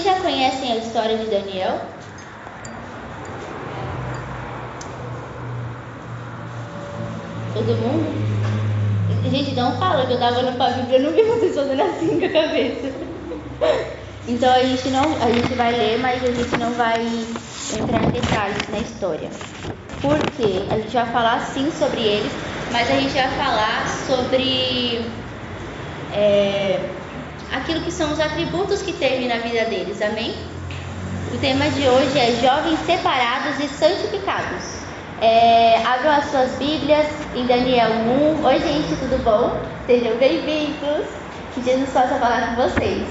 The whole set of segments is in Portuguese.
Vocês já conhecem a história de Daniel? Todo mundo? Gente, não fala que eu tava pra Bíblia, eu não vi vocês fazendo assim com a cabeça. Então a gente não, a gente vai ler, mas a gente não vai entrar em detalhes na história. Por quê? A gente vai falar sim sobre eles, mas a gente vai falar sobre é, aquilo que são os atributos que teve na vida deles, amém? O tema de hoje é jovens separados e santificados. É, abram as suas Bíblias em Daniel 1. Oi, gente, tudo bom? Sejam bem-vindos. Que Jesus possa falar com vocês.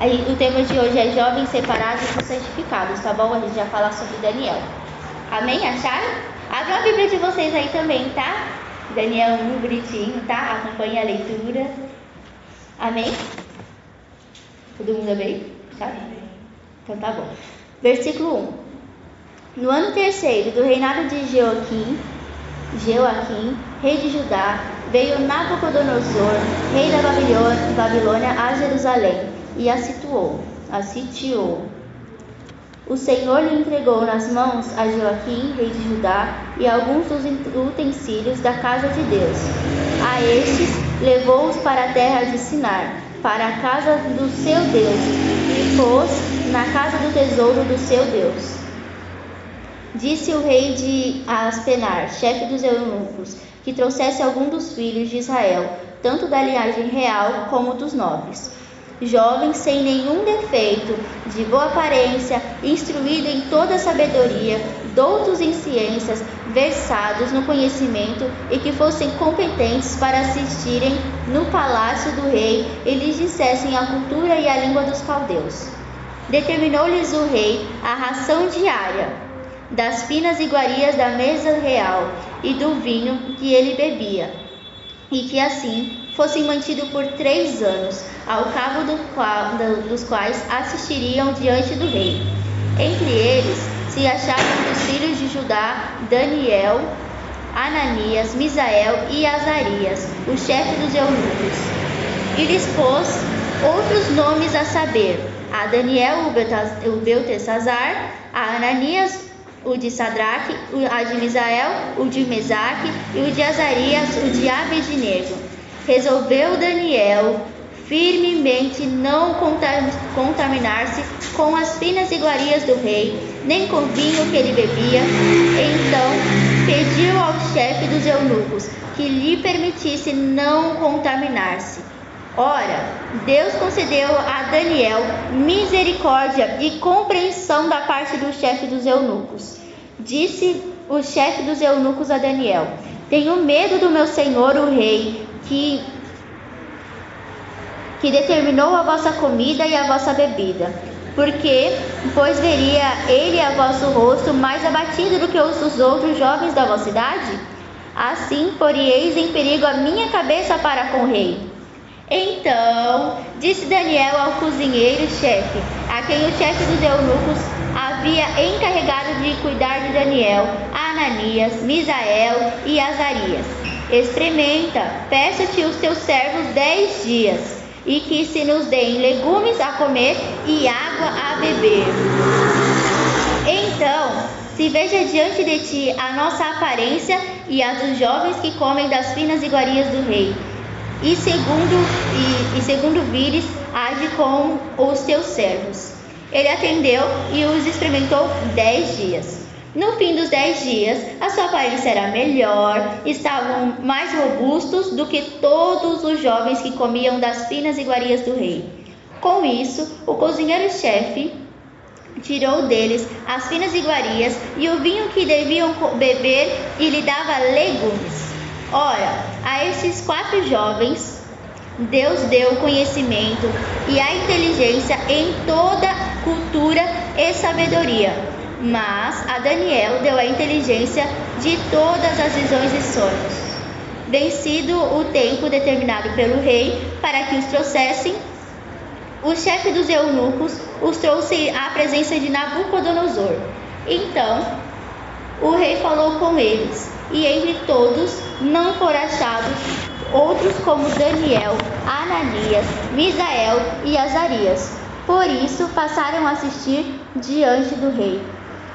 Aí, o tema de hoje é jovens separados e santificados, tá bom? A gente vai falar sobre Daniel. Amém? Acharam? Abram a Bíblia de vocês aí também, tá? Daniel 1, bonitinho, tá? Acompanhe a leitura. Amém? Todo mundo bem? Tá? Então tá bom. Versículo 1. No ano terceiro do reinado de Joaquim, Joaquim, rei de Judá, veio Nabucodonosor, rei da Babilônia, Babilônia a Jerusalém e a situou, a sitiou. O Senhor lhe entregou nas mãos a Joaquim, rei de Judá, e alguns dos utensílios da casa de Deus. A estes levou-os para a terra de Sinar, para a casa do seu Deus, e pôs na casa do tesouro do seu Deus. Disse o rei de Aspenar, chefe dos eunucos, que trouxesse algum dos filhos de Israel, tanto da linhagem real como dos nobres. Jovem sem nenhum defeito, de boa aparência, instruído em toda sabedoria, doutos em ciências, versados no conhecimento e que fossem competentes para assistirem no palácio do rei e lhes dissessem a cultura e a língua dos caldeus. Determinou-lhes o rei a ração diária das finas iguarias da mesa real e do vinho que ele bebia, e que assim fossem mantidos por três anos, ao cabo do qual, dos quais assistiriam diante do rei. Entre eles se achavam dos filhos de Judá Daniel, Ananias, Misael e Azarias, o chefe dos eunucos. E lhes pôs outros nomes a saber, a Daniel o Beltesazar, a Ananias o de Sadraque, o de Misael, o de Mesaque e o de Azarias, o de Abednego. Resolveu Daniel firmemente não contaminar-se com as finas iguarias do rei, nem com vinho que ele bebia. Então pediu ao chefe dos eunucos que lhe permitisse não contaminar-se. Ora, Deus concedeu a Daniel misericórdia e compreensão da parte do chefe dos eunucos. Disse o chefe dos eunucos a Daniel: Tenho medo do meu senhor, o rei, que que determinou a vossa comida e a vossa bebida. Porque, pois veria ele a vosso rosto mais abatido do que os dos outros jovens da vossa idade? Assim porieis em perigo a minha cabeça para com o rei. Então disse Daniel ao cozinheiro-chefe, a quem o chefe dos eunucos havia encarregado de cuidar de Daniel, Ananias, Misael e Azarias: Experimenta, peço-te os teus servos dez dias, e que se nos deem legumes a comer e água a beber. Então, se veja diante de ti a nossa aparência e a dos jovens que comem das finas iguarias do rei e segundo, e, e segundo vires, age com os teus servos. Ele atendeu e os experimentou dez dias. No fim dos dez dias, a sua aparência era melhor, estavam mais robustos do que todos os jovens que comiam das finas iguarias do rei. Com isso, o cozinheiro-chefe tirou deles as finas iguarias e o vinho que deviam beber e lhe dava legumes. Ora, a esses quatro jovens, Deus deu conhecimento e a inteligência em toda cultura e sabedoria. Mas a Daniel deu a inteligência de todas as visões e sonhos. Vencido o tempo determinado pelo rei para que os trouxessem, o chefe dos eunucos os trouxe à presença de Nabucodonosor. Então, o rei falou com eles e entre todos não foram achados outros como Daniel, Ananias, Misael e Azarias. Por isso passaram a assistir diante do rei.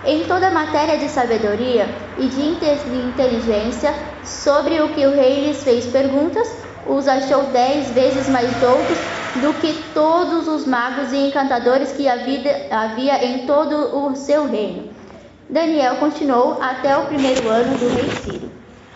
Em toda matéria de sabedoria e de inteligência, sobre o que o rei lhes fez perguntas, os achou dez vezes mais doutos do que todos os magos e encantadores que havia em todo o seu reino. Daniel continuou até o primeiro ano do rei Ciro.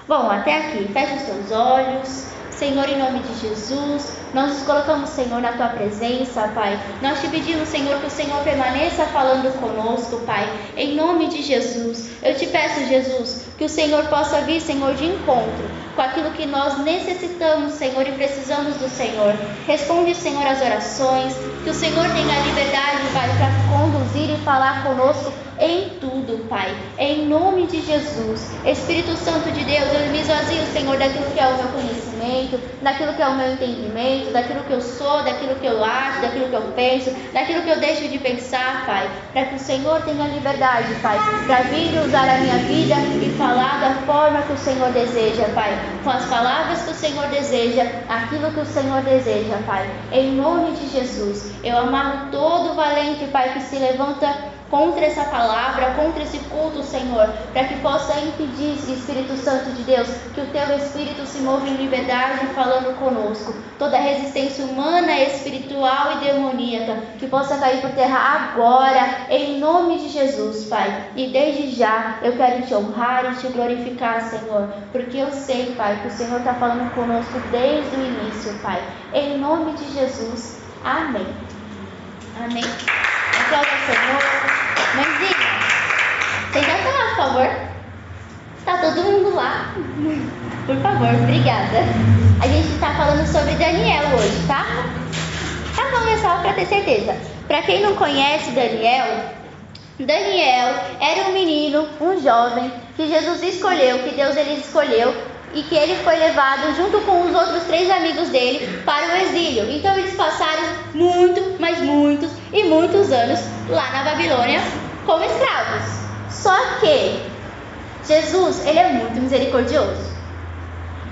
Bom, até aqui, feche os seus olhos. Senhor, em nome de Jesus, nós nos colocamos, Senhor, na tua presença, Pai. Nós te pedimos, Senhor, que o Senhor permaneça falando conosco, Pai. Em nome de Jesus, eu te peço, Jesus, que o Senhor possa vir, Senhor, de encontro com aquilo que nós necessitamos, Senhor, e precisamos do Senhor. Responde, Senhor, as orações, que o Senhor tenha liberdade, Pai, para conduzir e falar conosco em tudo, Pai. Em nome de Jesus. Espírito Santo de Deus, eu me esvazio, Senhor, daquilo que é o meu conhecimento, daquilo que é o meu entendimento, daquilo que eu sou, daquilo que eu acho, daquilo que eu penso, daquilo que eu deixo de pensar, Pai. Para que o Senhor tenha liberdade, Pai, para vir usar a minha vida e falar da forma que o Senhor deseja, Pai. Com as palavras que o Senhor deseja, aquilo que o Senhor deseja, Pai. Em nome de Jesus, eu amarro todo valente, Pai, que se levanta contra essa palavra, contra esse culto, Senhor, para que possa impedir, Espírito Santo de Deus, que o teu Espírito se mova em liberdade falando conosco. Toda resistência humana, espiritual e demoníaca, que possa cair por terra agora, em nome de Jesus, Pai. E desde já eu quero te honrar e te glorificar, Senhor, porque eu sei, Pai, que o Senhor está falando conosco desde o início, Pai. Em nome de Jesus. Amém. Amém. Aplauda o Senhor. Mãezinha, senta lá, por favor. Tá todo mundo lá? Por favor, obrigada. A gente está falando sobre Daniel hoje, tá? Tá bom, é para ter certeza. Para quem não conhece Daniel, Daniel era um menino, um jovem que Jesus escolheu, que Deus ele escolheu e que ele foi levado junto com os outros três amigos dele para o exílio. Então eles passaram muito, mas muitos e muitos anos lá na Babilônia como escravos. Só que Jesus, ele é muito misericordioso.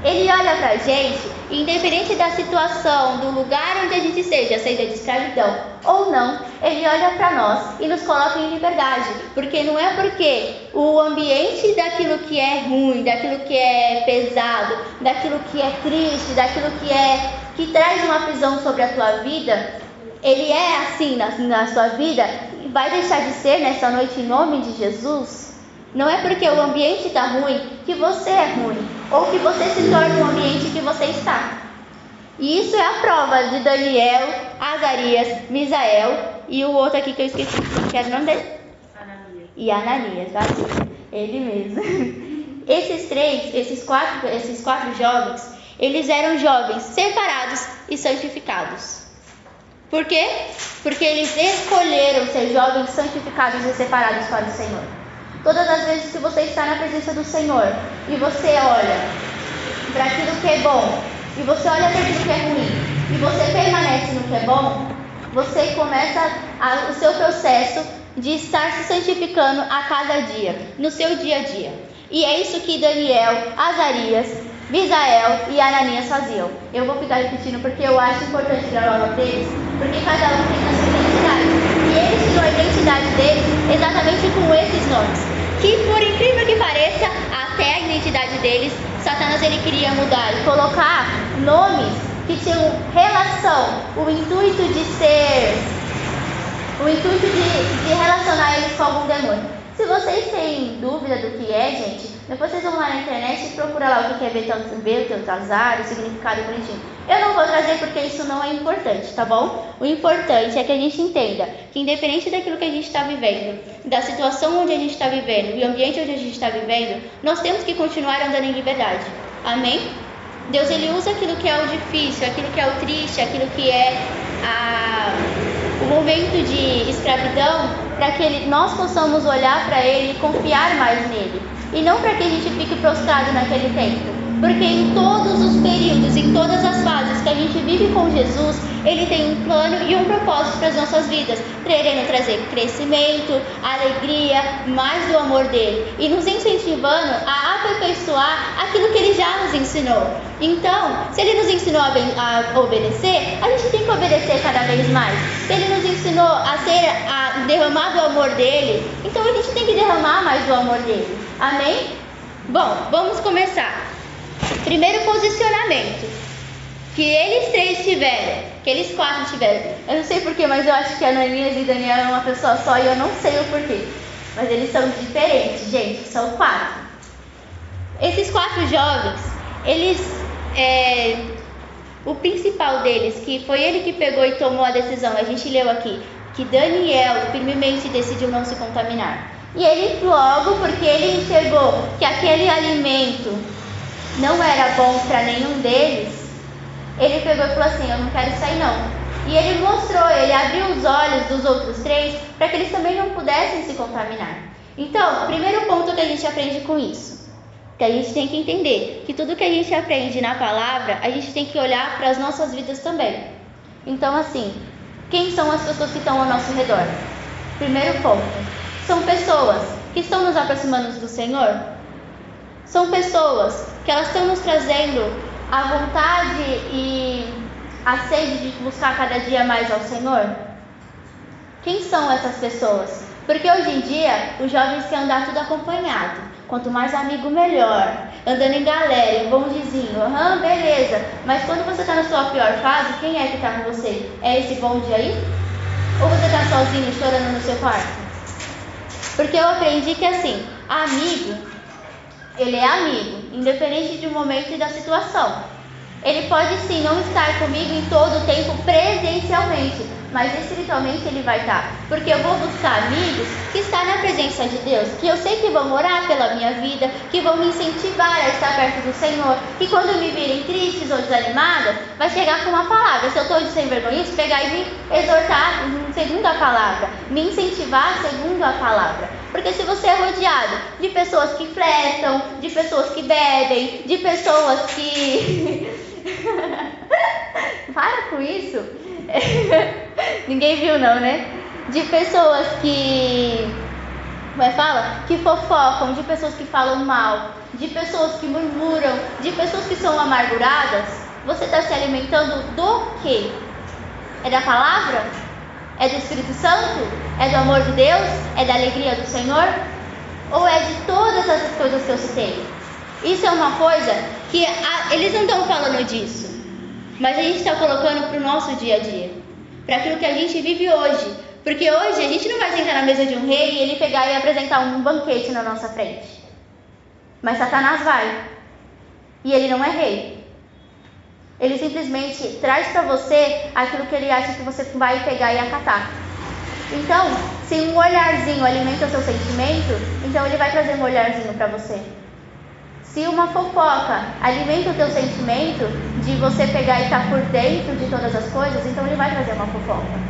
Ele olha para gente, independente da situação, do lugar onde a gente esteja, seja de escravidão ou não, ele olha para nós e nos coloca em liberdade. Porque não é porque o ambiente daquilo que é ruim, daquilo que é pesado, daquilo que é triste, daquilo que é que traz uma prisão sobre a tua vida, ele é assim na, na sua vida, vai deixar de ser nessa noite em nome de Jesus? Não é porque o ambiente está ruim que você é ruim, ou que você se torna o ambiente que você está. E isso é a prova de Daniel, Azarias, Misael e o outro aqui que eu esqueci, que era o nome dele? Ananias. E Ananias, vazio. Ele mesmo. Esses três, esses quatro, esses quatro jovens, eles eram jovens separados e santificados. Por quê? Porque eles escolheram ser jovens santificados e separados para o Senhor. Todas as vezes que você está na presença do Senhor e você olha para aquilo que é bom e você olha para aquilo que é ruim e você permanece no que é bom, você começa a, o seu processo de estar se santificando a cada dia, no seu dia a dia. E é isso que Daniel, Azarias, Misael e Ananias faziam. Eu vou ficar repetindo porque eu acho importante dar o deles, porque cada um tem a sua identidade. E eles tinham a identidade deles exatamente com esses nomes. Que por incrível que pareça, até a identidade deles, Satanás ele queria mudar e colocar nomes que tinham relação, o intuito de ser, o intuito de, de relacionar eles com algum demônio. Se vocês têm dúvida do que é, gente, depois vocês vão lá na internet e procuram lá o que é Beltesazar, o significado bonitinho. Eu não vou trazer porque isso não é importante, tá bom? O importante é que a gente entenda que independente daquilo que a gente está vivendo, da situação onde a gente está vivendo e o ambiente onde a gente está vivendo, nós temos que continuar andando em liberdade. Amém? Deus ele usa aquilo que é o difícil, aquilo que é o triste, aquilo que é a, o momento de escravidão para que ele, nós possamos olhar para Ele e confiar mais nele. E não para que a gente fique prostrado naquele tempo. Porque em todos os períodos, em todas as fases que a gente vive com Jesus, Ele tem um plano e um propósito para as nossas vidas, querendo trazer crescimento, alegria, mais do amor dele e nos incentivando a aperfeiçoar aquilo que Ele já nos ensinou. Então, se Ele nos ensinou a, obedecer, a gente tem que obedecer cada vez mais. Se Ele nos ensinou a ser, a derramar do amor dele, então a gente tem que derramar mais do amor dele. Amém? Bom, vamos começar. Primeiro posicionamento que eles três tiveram, que eles quatro tiveram. Eu não sei porquê, mas eu acho que a Ananias e Daniel é uma pessoa só e eu não sei o porquê. Mas eles são diferentes, gente, são quatro. Esses quatro jovens, eles. É, o principal deles, que foi ele que pegou e tomou a decisão, a gente leu aqui, que Daniel firmemente decidiu não se contaminar. E ele logo, porque ele enxergou que aquele alimento não era bom para nenhum deles, ele pegou e falou assim: Eu não quero sair não. E ele mostrou, ele abriu os olhos dos outros três para que eles também não pudessem se contaminar. Então, primeiro ponto que a gente aprende com isso, que a gente tem que entender que tudo que a gente aprende na palavra, a gente tem que olhar para as nossas vidas também. Então, assim, quem são as pessoas que estão ao nosso redor? Primeiro ponto, são pessoas que estão nos aproximando do Senhor? São pessoas que elas estão nos trazendo a vontade e a sede de buscar cada dia mais ao Senhor? Quem são essas pessoas? Porque hoje em dia os jovens querem andar tudo acompanhado. Quanto mais amigo, melhor. Andando em galera, em bondezinho. Aham, uhum, beleza. Mas quando você está na sua pior fase, quem é que está com você? É esse bonde aí? Ou você está sozinho chorando no seu quarto? Porque eu aprendi que assim, amigo, ele é amigo, independente do momento e da situação. Ele pode sim não estar comigo em todo o tempo presencialmente, mas espiritualmente ele vai estar. Porque eu vou buscar amigos que estão na presença de Deus, que eu sei que vão orar pela minha vida, que vão me incentivar a estar perto do Senhor, que quando me virem tristes ou desanimadas, vai chegar com uma palavra. Se eu estou de sem vergonha, pegar e me exortar segundo a palavra, me incentivar segundo a palavra. Porque se você é rodeado de pessoas que flertam, de pessoas que bebem, de pessoas que. Para com isso! Ninguém viu, não, né? De pessoas que. Como é fala? Que fofocam, de pessoas que falam mal, de pessoas que murmuram, de pessoas que são amarguradas. Você está se alimentando do quê? É da palavra? É do Espírito Santo? É do amor de Deus? É da alegria do Senhor? Ou é de todas essas coisas que eu citei? Isso é uma coisa que a, eles não estão falando disso, mas a gente está colocando para o nosso dia a dia, para aquilo que a gente vive hoje. Porque hoje a gente não vai sentar na mesa de um rei e ele pegar e apresentar um banquete na nossa frente. Mas Satanás vai. E ele não é rei. Ele simplesmente traz para você aquilo que ele acha que você vai pegar e acatar. Então, se um olharzinho alimenta o seu sentimento, então ele vai trazer um olharzinho para você. Se uma fofoca alimenta o teu sentimento de você pegar e estar tá por dentro de todas as coisas, então ele vai trazer uma fofoca.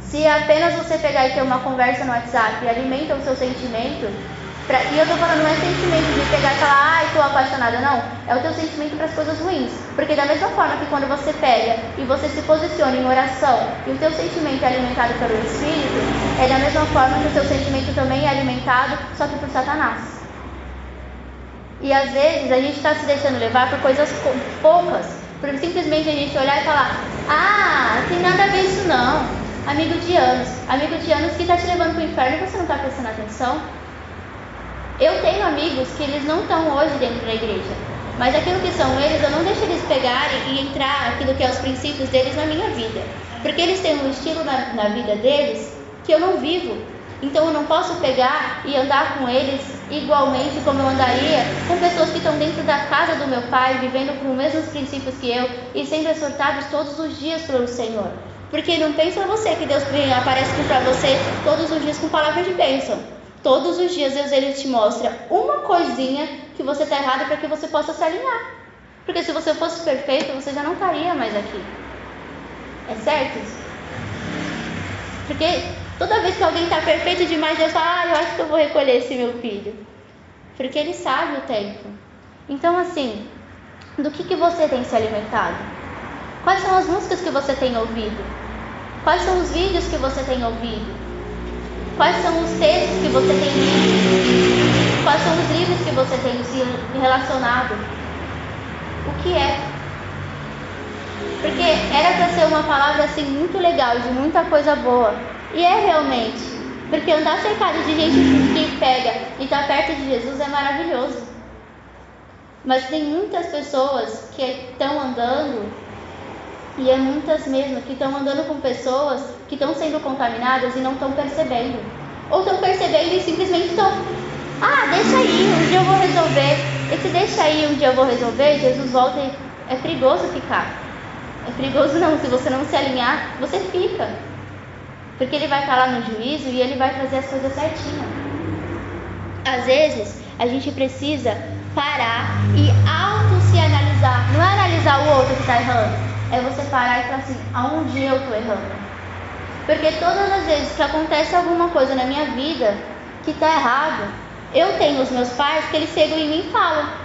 Se apenas você pegar e ter uma conversa no WhatsApp e alimenta o seu sentimento, Pra, e eu tô falando não é sentimento de pegar e falar, ai, tô apaixonada, não. É o teu sentimento para as coisas ruins. Porque da mesma forma que quando você pega e você se posiciona em oração e o teu sentimento é alimentado pelo Espírito, é da mesma forma que o teu sentimento também é alimentado, só que por Satanás. E às vezes a gente está se deixando levar por coisas poucas, por simplesmente a gente olhar e falar, ah, tem nada a ver isso não. Amigo de anos, amigo de anos que está te levando para o inferno e você não está prestando atenção. Eu tenho amigos que eles não estão hoje dentro da igreja, mas aquilo que são eles, eu não deixo eles pegarem e entrar aquilo que é os princípios deles na minha vida. Porque eles têm um estilo na, na vida deles que eu não vivo. Então eu não posso pegar e andar com eles igualmente como eu andaria com pessoas que estão dentro da casa do meu pai, vivendo com os mesmos princípios que eu e sendo exortados todos os dias pelo Senhor. Porque não pensa você que Deus aparece para você todos os dias com palavras de bênção. Todos os dias Deus ele te mostra uma coisinha que você está errado para que você possa se alinhar. Porque se você fosse perfeito, você já não estaria mais aqui. É certo? Porque toda vez que alguém está perfeito demais, Deus fala, ah, eu acho que eu vou recolher esse meu filho. Porque ele sabe o tempo. Então, assim, do que, que você tem se alimentado? Quais são as músicas que você tem ouvido? Quais são os vídeos que você tem ouvido? Quais são os textos que você tem lido? Quais são os livros que você tem se relacionado? O que é? Porque era para ser uma palavra assim muito legal, de muita coisa boa. E é realmente. Porque andar cercado de gente que pega e está perto de Jesus é maravilhoso. Mas tem muitas pessoas que estão andando, e é muitas mesmo, que estão andando com pessoas que estão sendo contaminadas e não estão percebendo. Ou estão percebendo e simplesmente estão, ah, deixa aí, um dia eu vou resolver. Esse deixa aí, um dia eu vou resolver, Jesus volta e é perigoso ficar. É perigoso não, se você não se alinhar, você fica. Porque ele vai estar lá no juízo e ele vai fazer as coisas certinho. Às vezes, a gente precisa parar e auto se analisar. Não é analisar o outro que está errando, é você parar e falar assim: aonde eu estou errando? Porque todas as vezes que acontece alguma coisa na minha vida que está errado, eu tenho os meus pais que eles chegam em mim e falam: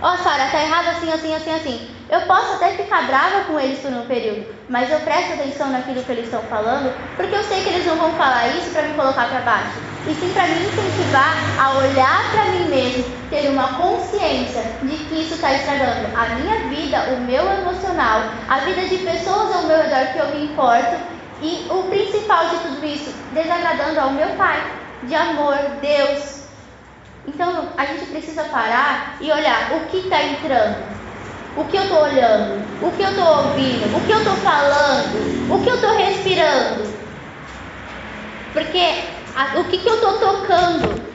Ó, oh, Sara, tá errado assim, assim, assim, assim. Eu posso até ficar brava com eles por um período, mas eu presto atenção naquilo que eles estão falando, porque eu sei que eles não vão falar isso para me colocar para baixo, e sim para me incentivar a olhar para mim mesmo, ter uma consciência de que isso está estragando a minha vida, o meu emocional, a vida de pessoas ao meu redor que eu me importo, e o principal de tudo isso, desagradando ao meu Pai, de amor, Deus. Então a gente precisa parar e olhar o que está entrando o que eu estou olhando, o que eu estou ouvindo, o que eu estou falando, o que eu estou respirando. Porque a, o que, que eu estou tocando?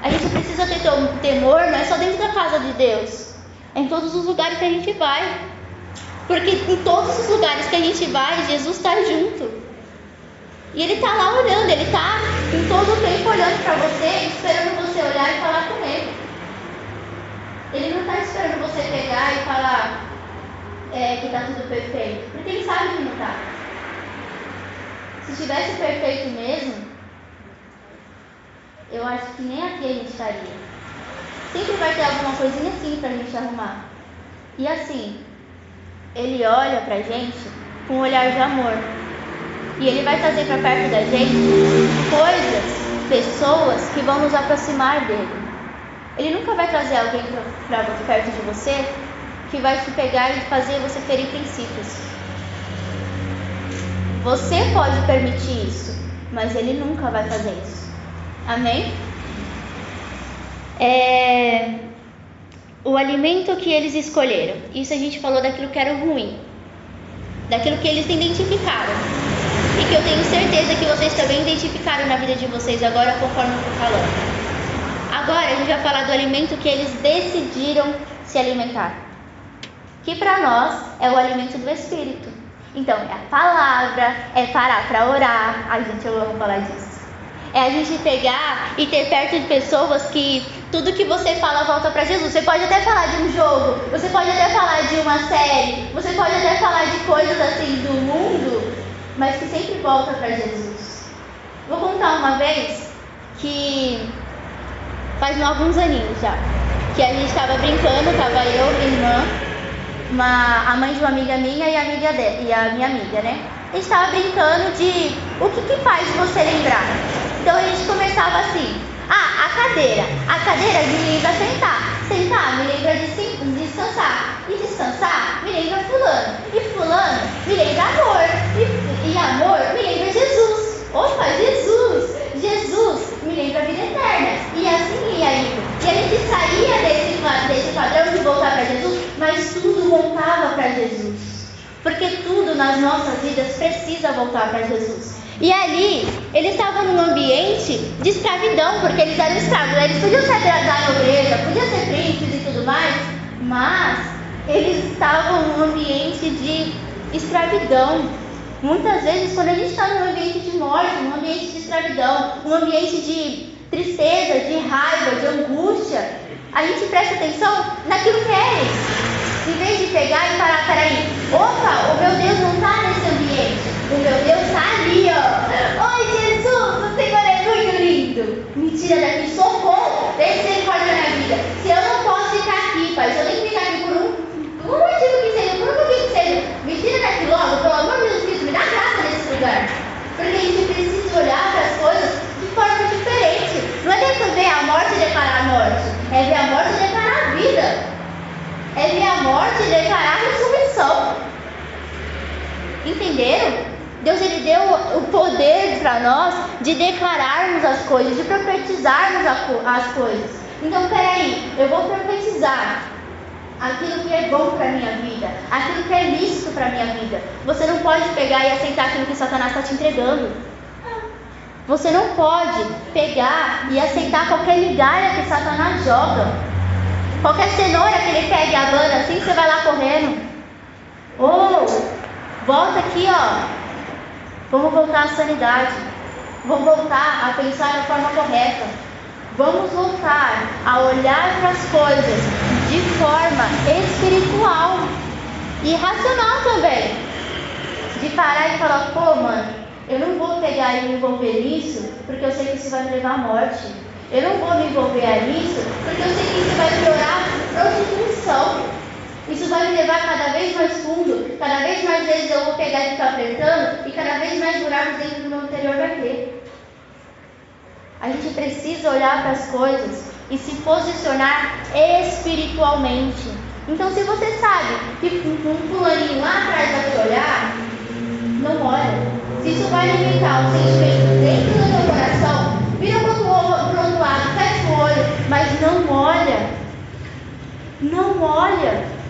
A gente precisa ter temor, não é só dentro da casa de Deus, é em todos os lugares que a gente vai. Porque em todos os lugares que a gente vai, Jesus está junto. E Ele está lá olhando, Ele está em todo o tempo olhando para você, esperando você olhar e falar com Ele. Ele não está esperando você pegar e falar é, que está tudo perfeito, porque ele sabe que não está. Se estivesse perfeito mesmo, eu acho que nem aqui a gente estaria. Sempre vai ter alguma coisinha assim para a gente arrumar. E assim, ele olha para a gente com um olhar de amor. E ele vai trazer para perto da gente coisas, pessoas que vão nos aproximar dele. Ele nunca vai trazer alguém para perto de você que vai te pegar e fazer você ferir princípios. Você pode permitir isso, mas ele nunca vai fazer isso. Amém? É... O alimento que eles escolheram. Isso a gente falou daquilo que era ruim, daquilo que eles identificaram. E que eu tenho certeza que vocês também identificaram na vida de vocês agora, conforme eu estou falando. Agora a gente vai falar do alimento que eles decidiram se alimentar, que para nós é o alimento do Espírito. Então é a palavra, é parar para orar. Ai gente, eu amo falar disso. É a gente pegar e ter perto de pessoas que tudo que você fala volta para Jesus. Você pode até falar de um jogo, você pode até falar de uma série, você pode até falar de coisas assim do mundo, mas que sempre volta para Jesus. Vou contar uma vez que faz alguns aninhos já. Que a gente estava brincando, tava eu, minha irmã, uma, a mãe de uma amiga minha e a, amiga de, e a minha amiga, né? A gente estava brincando de o que, que faz você lembrar. Então a gente começava assim, ah, a cadeira. A cadeira me lembra sentar. Sentar me lembra de descansar. E descansar me lembra fulano. E fulano me lembra amor. E, e amor me lembra Jesus. Opa, Jesus! Jesus me lembra a vida eterna. E assim ia indo. E a gente saía desse, desse padrão de voltar para Jesus, mas tudo voltava para Jesus. Porque tudo nas nossas vidas precisa voltar para Jesus. E ali, eles estavam num ambiente de escravidão, porque eles eram escravos. Eles podiam ser da nobreza, podiam ser príncipes e tudo mais, mas eles estavam num ambiente de escravidão. Muitas vezes, quando a gente está num ambiente de morte, num ambiente de escravidão, num ambiente de tristeza, de raiva, de angústia, a gente presta atenção naquilo que é. Em vez de pegar e parar, peraí, opa, o meu Deus não está nesse ambiente, o meu Deus está ali, ó. Oi, Jesus, o Senhor é muito lindo. Me tira daqui, socorro, tem misericórdia na minha vida. Se eu não posso lugar. Porque a gente precisa olhar para as coisas de forma diferente. Não é ver a morte e declarar a morte. É ver a morte e declarar a vida. É ver a morte e declarar a ressurreição. Entenderam? Deus ele deu o poder para nós de declararmos as coisas, de profetizarmos as coisas. Então, peraí, eu vou profetizar aquilo que é bom para minha vida, aquilo que é lícito para minha vida. Você não pode pegar e aceitar aquilo que Satanás está te entregando. Você não pode pegar e aceitar qualquer migalha que Satanás joga. Qualquer cenoura que ele pega e abana assim, você vai lá correndo. Ou, oh, volta aqui, ó. Vamos voltar à sanidade. Vamos voltar a pensar da forma correta. Vamos voltar a olhar para as coisas de forma espiritual e racional também. De parar e falar, pô, mano, eu não vou pegar e me envolver nisso porque eu sei que isso vai me levar à morte. Eu não vou me envolver nisso porque eu sei que isso vai piorar prostituição. Isso vai me levar cada vez mais fundo, cada vez mais vezes eu vou pegar e ficar apertando e cada vez mais buracos dentro do meu interior vai ter. A gente precisa olhar para as coisas e se posicionar espiritualmente. Então, se você sabe que um fulaninho lá atrás vai te olhar, não olha. Se isso vai alimentar um sentimento dentro do teu coração, vira para o outro lado, fecha o olho, mas não olha. Não olha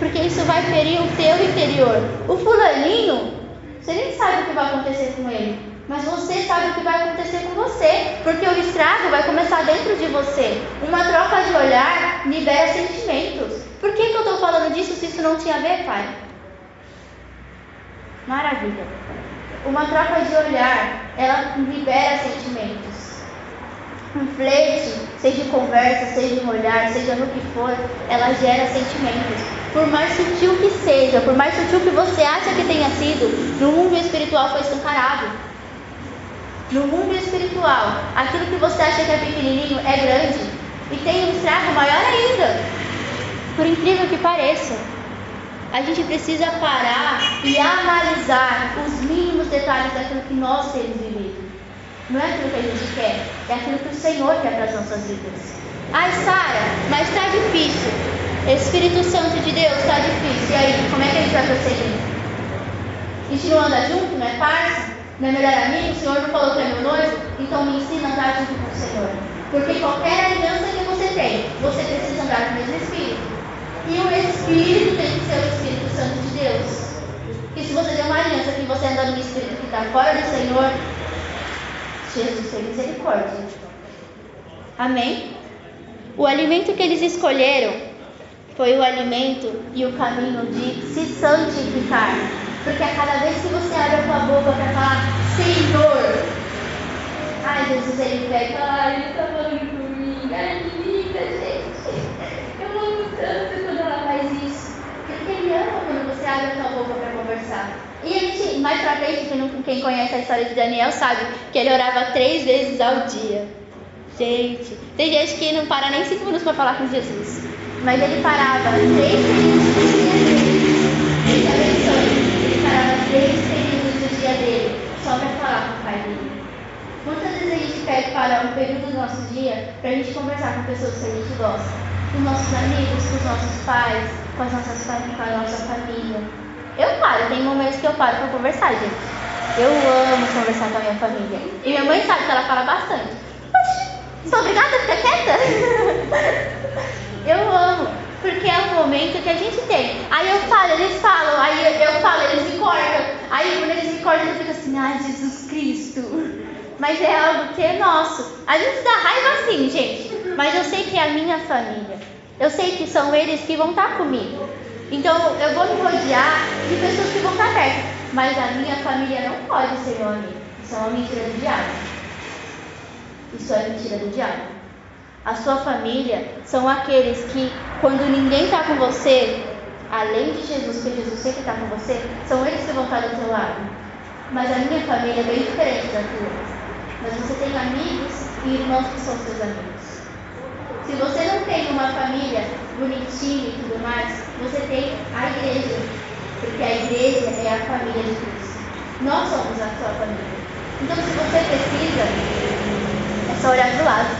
porque isso vai ferir o teu interior. O fulaninho, você nem sabe o que vai acontecer com ele, mas você sabe o que vai acontecer com você, porque o estrago vai começar dentro de você. Uma troca de olhar libera sentimentos. Por que, que eu estou falando disso se isso não tinha a ver, pai? Maravilha. Uma troca de olhar, ela libera sentimentos um flerte, seja conversa, seja em olhar, seja no que for, ela gera sentimentos. Por mais sutil que seja, por mais sutil que você acha que tenha sido, no mundo espiritual foi escancarado. No mundo espiritual, aquilo que você acha que é pequenininho é grande e tem um estrago maior ainda. Por incrível que pareça, a gente precisa parar e analisar os mínimos detalhes daquilo que nós temos vivido. Não é aquilo que a gente quer, é aquilo que o Senhor quer para as nossas vidas. Ai, Sara, mas está difícil. Espírito Santo de Deus, está difícil. E aí, como é que a gente vai prosseguir? A gente não anda junto, não é parça? É melhor amigo? O Senhor não falou que é meu noivo? Então me ensina a andar junto com o Senhor. Porque qualquer aliança que você tem, você precisa andar com o mesmo Espírito. E o Espírito tem que ser o Espírito Santo de Deus. E se você tem uma aliança que você anda no Espírito que está fora do Senhor, Jesus tem misericórdia. Amém? O alimento que eles escolheram foi o alimento e o caminho de se santificar. Porque a cada vez que você abre a tua boca para falar, Senhor, ai Jesus, ele pega, ai, ele está falando comigo, ai, que linda, gente. Eu amo tanto quando ela faz isso. Porque ele ama quando você abre a tua boca para conversar. E a gente, mais pra frente, quem conhece a história de Daniel sabe que ele orava três vezes ao dia. Gente, tem gente que não para nem cinco minutos para falar com Jesus. Mas ele parava três períodos do dia dele. Ele Ele parava três períodos do dia dele só para falar com o pai dele. Quantas vezes a gente quer parar um período do nosso dia para a gente conversar com pessoas que a gente gosta? Com nossos amigos, com os nossos pais, com, as nossas, com a nossa família. Eu paro, tem momentos que eu paro para conversar, gente. Eu amo conversar com a minha família. E minha mãe sabe que ela fala bastante. Sou obrigada a ficar quieta? eu amo, porque é um momento que a gente tem. Aí eu falo, eles falam, aí eu falo, eles. Aí quando eles me cortam, eu fico assim, ai Jesus Cristo. Mas é algo que é nosso. A gente dá raiva assim, gente. Mas eu sei que é a minha família. Eu sei que são eles que vão estar comigo. Então eu vou me rodear de pessoas que vão estar perto. Mas a minha família não pode ser meu amigo. Isso é uma mentira do diabo. Isso é mentira do diabo. A sua família são aqueles que, quando ninguém está com você, além de Jesus, porque Jesus sempre está com você, são eles que vão estar do seu lado. Mas a minha família é bem diferente da tua. Mas você tem amigos e irmãos que são seus amigos. Se você não tem uma família bonitinha e tudo mais, você tem a igreja, porque a igreja é a família de Cristo. Nós somos a sua família. Então, se você precisa, é só olhar do lado.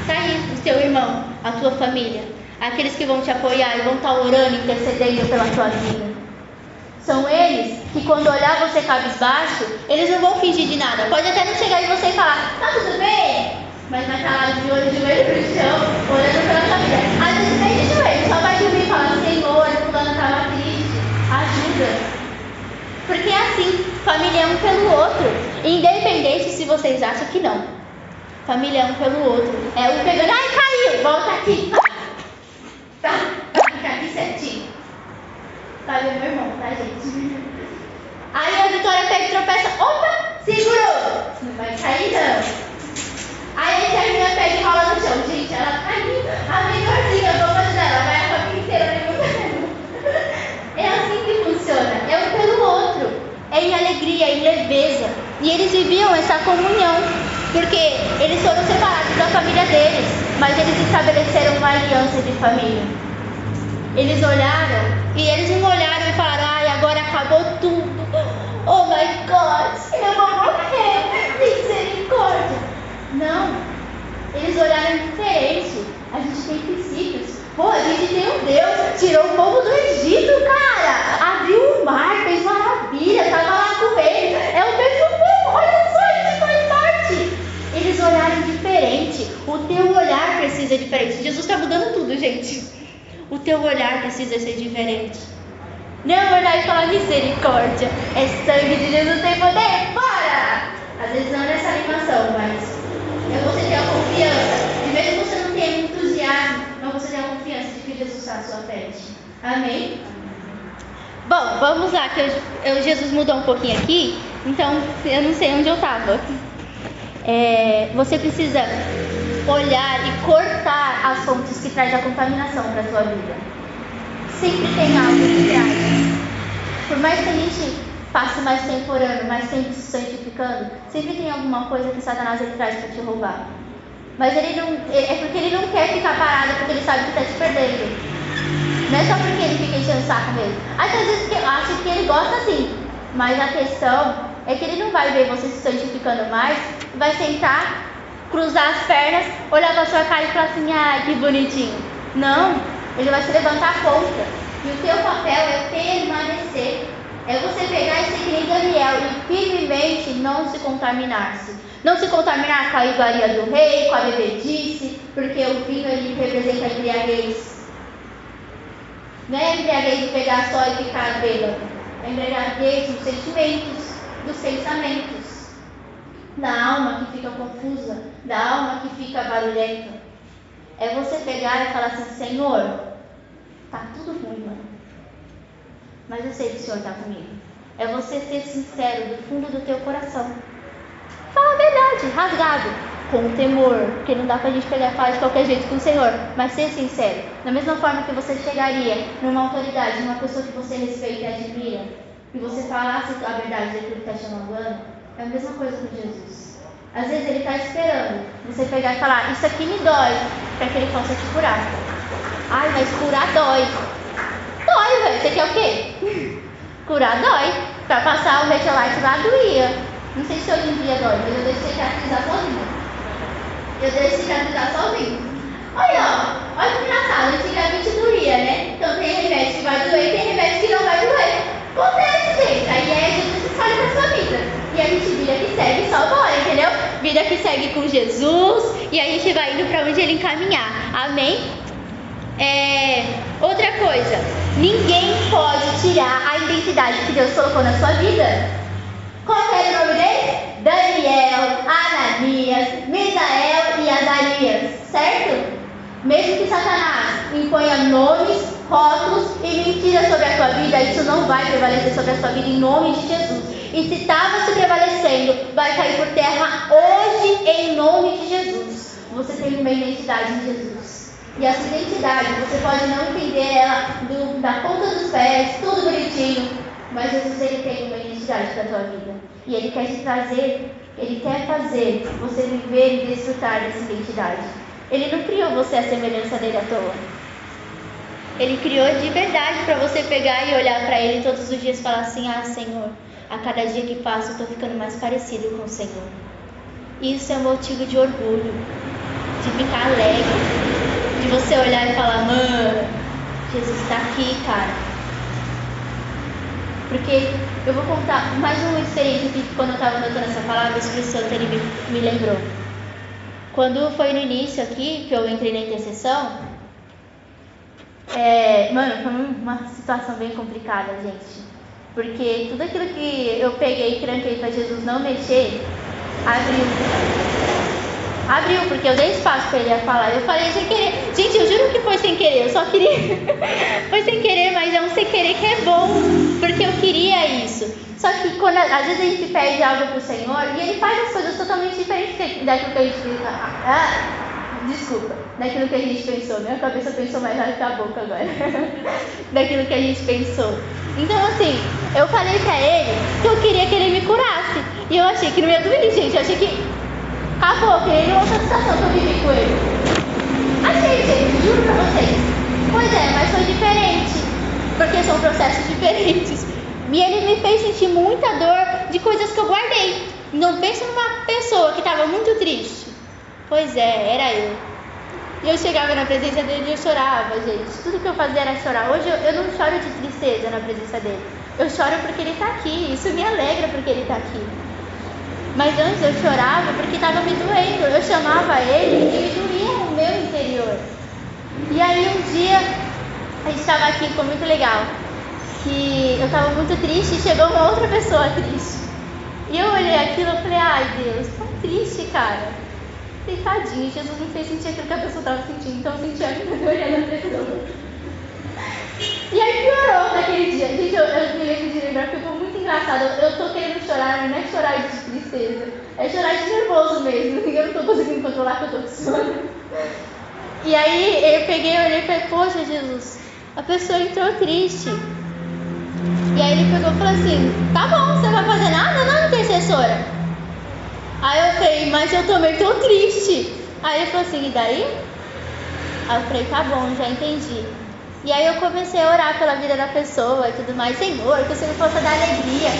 Está aí o teu irmão, a tua família. Aqueles que vão te apoiar e vão estar orando, intercedendo pela tua vida. São eles que quando olhar você cabisbaixo, eles não vão fingir de nada. Pode até não chegar em você e falar, tá tudo bem? Mas vai estar lá de olho, de joelho no chão, olhando pela tua vida. Às vezes nem de joelho, só vai dormir e falar, Senhor, fulano estava triste, ajuda. Porque é assim, família é um pelo outro. Independente se vocês acham que não. Família é um pelo outro. É um pegando, ai, caiu, volta aqui. Tá, fica aqui certinho. Tá vendo meu irmão, tá, gente? Aí a Vitória pega e tropeça. Opa, segurou. Não vai cair, não. Aí a menina pega e rola no chão. Gente, ela caiu. A melhorzinha, vamos ajudar. Ela vai a família inteira na É assim que funciona. É um pelo outro. É em alegria, em leveza. E eles viviam essa comunhão. Porque eles foram separados da família deles. Mas eles estabeleceram uma aliança de família. Eles olharam e eles não olharam e falaram: ai, agora acabou tudo. Oh my God, eu vou morrer. Misericórdia. Não. Eles olharam diferente. A gente tem princípios. Pô, a gente tem um Deus. Tirou o povo do Egito, cara. Abriu o mar, fez maravilha. Tava lá com ele. É o mesmo povo. Olha só, gente faz parte. Eles olharam diferente. O teu olhar precisa diferente. Jesus está mudando tudo, gente. O teu olhar precisa ser diferente. Não olhar e falar misericórdia. É sangue de Jesus tem poder. Bora! Às vezes não nessa animação, mas é você ter a confiança. E mesmo você não tenha entusiasmo, mas você ter a confiança de que Jesus está à sua frente. Amém? Bom, vamos lá, que eu, eu, Jesus mudou um pouquinho aqui, então eu não sei onde eu estava. É, você precisa olhar e cortar as fontes que traz a contaminação para a sua vida. Sempre tem algo que traz. Por mais que a gente passe mais tempo orando, mais tempo se santificando, sempre tem alguma coisa que Satanás ele traz para te roubar. Mas ele não, é porque ele não quer ficar parado, porque ele sabe que está te perdendo. Não é só porque ele fica enchendo o saco mesmo. Às vezes eu acho que ele gosta assim, mas a questão é que ele não vai ver você se santificando mais, vai sentar cruzar as pernas, olhar para sua cara e falar assim, ai, que bonitinho. Não, ele vai se levantar contra. E o teu papel é permanecer. É você pegar e ser que Daniel e firmemente não se contaminar-se. Não se contaminar com a iguaria do rei, com a bebedice, porque o vinho ele representa a embriaguez. Não é a embriaguez de pegar só e ficar bêbado. É embriaguez dos sentimentos, dos pensamentos da alma que fica confusa, da alma que fica barulhenta. É você pegar e falar assim, Senhor, tá tudo ruim, mano. Mas eu sei que o Senhor está comigo. É você ser sincero do fundo do teu coração. Fala a verdade, rasgado, com temor, porque não dá pra gente pegar e de qualquer jeito com o Senhor, mas ser sincero. Da mesma forma que você chegaria numa autoridade, numa pessoa que você respeita e admira, e você falasse a verdade daquilo que está te magoando, é a mesma coisa com Jesus. Às vezes ele está esperando você pegar e falar, isso aqui me dói, para que ele possa te curar. Ai, mas curar dói. Dói, velho. Você quer o quê? Curar dói. Para passar o Metilite lá doía. Não sei se hoje em dia dói, mas eu deixo cicatrizar sozinho. Eu deixo cicatrizar sozinho. Olha, ó, olha que engraçado, antigamente doía, né? Então tem remédio que vai doer, tem remédio que não vai doer. Acontece, gente. Aí é Jesus que escolhe pra sua vida. E a gente vida que segue só bora, entendeu? Vida que segue com Jesus e a gente vai indo para onde ele encaminhar. Amém? É, outra coisa, ninguém pode tirar a identidade que Deus colocou na sua vida. Qual era o nome dele? Daniel, Ananias, Misael e Azarias, certo? Mesmo que Satanás imponha nomes, rótulos e mentiras sobre a sua vida, isso não vai prevalecer sobre a sua vida em nome de Jesus. E se estava se prevalecendo, vai cair por terra hoje em nome de Jesus. Você tem uma identidade em Jesus. E essa identidade, você pode não entender ela do, da ponta dos pés, tudo bonitinho, mas Jesus ele tem uma identidade para a tua vida. E ele quer te trazer, ele quer fazer você viver e desfrutar dessa identidade. Ele não criou você a semelhança dele à toa. Ele criou de verdade para você pegar e olhar para ele todos os dias e falar assim: Ah, Senhor, a cada dia que passa, eu estou ficando mais parecido com o Senhor. Isso é motivo de orgulho, de ficar alegre, de você olhar e falar, mano, Jesus está aqui, cara. Porque eu vou contar mais uma experiência que quando eu estava anotando essa palavra, o Espírito Santo ele me, me lembrou. Quando foi no início aqui, que eu entrei na intercessão, é, mano, foi uma situação bem complicada, gente. Porque tudo aquilo que eu peguei e tranquei para Jesus não mexer, abriu. Abriu, porque eu dei espaço para ele falar. Eu falei sem querer. Gente, eu juro que foi sem querer. Eu só queria. foi sem querer, mas é um sem querer que é bom. Porque eu queria isso. Só que quando às vezes a gente pede algo pro Senhor e ele faz as coisas totalmente diferentes daquilo que a gente. Ah, desculpa. Daquilo que a gente pensou. Minha cabeça pensou mais rápido que a boca agora. daquilo que a gente pensou. Então, assim, eu falei pra ele que eu queria que ele me curasse. E eu achei que não ia doer, gente. Eu achei que que ele outra situação que eu vivi com ele. Achei, gente, juro pra vocês. Pois é, mas foi diferente. Porque são processos diferentes. E ele me fez sentir muita dor de coisas que eu guardei. Não pensa numa pessoa que estava muito triste. Pois é, era eu. E eu chegava na presença dele e eu chorava, gente. Tudo que eu fazia era chorar. Hoje eu, eu não choro de tristeza na presença dele. Eu choro porque ele está aqui. Isso me alegra porque ele está aqui. Mas antes eu chorava porque estava me doendo. Eu chamava ele e me doía o meu interior. E aí um dia a gente estava aqui, ficou muito legal. Que eu estava muito triste e chegou uma outra pessoa triste. E eu olhei aquilo e falei, ai Deus, tão triste, cara. E tadinho, Jesus me fez sentir aquilo que a pessoa estava sentindo, então eu sentia a olhando a pessoa. E aí piorou naquele dia. Gente, eu, eu me lembro de lembrar porque muito engraçado. Eu, tô querendo chorar, não é chorar de tristeza, é chorar de nervoso mesmo. Eu não tô conseguindo controlar que eu tô com sono. E aí eu peguei, olhei e falei, poxa Jesus, a pessoa entrou triste. E aí ele pegou e falou assim, tá bom, você vai fazer nada não, intercessora? Aí eu falei, mas eu também tô triste. Aí ele falou assim, e daí? Aí eu falei, tá bom, já entendi. E aí eu comecei a orar pela vida da pessoa e tudo mais. Senhor, que o Senhor possa dar alegria.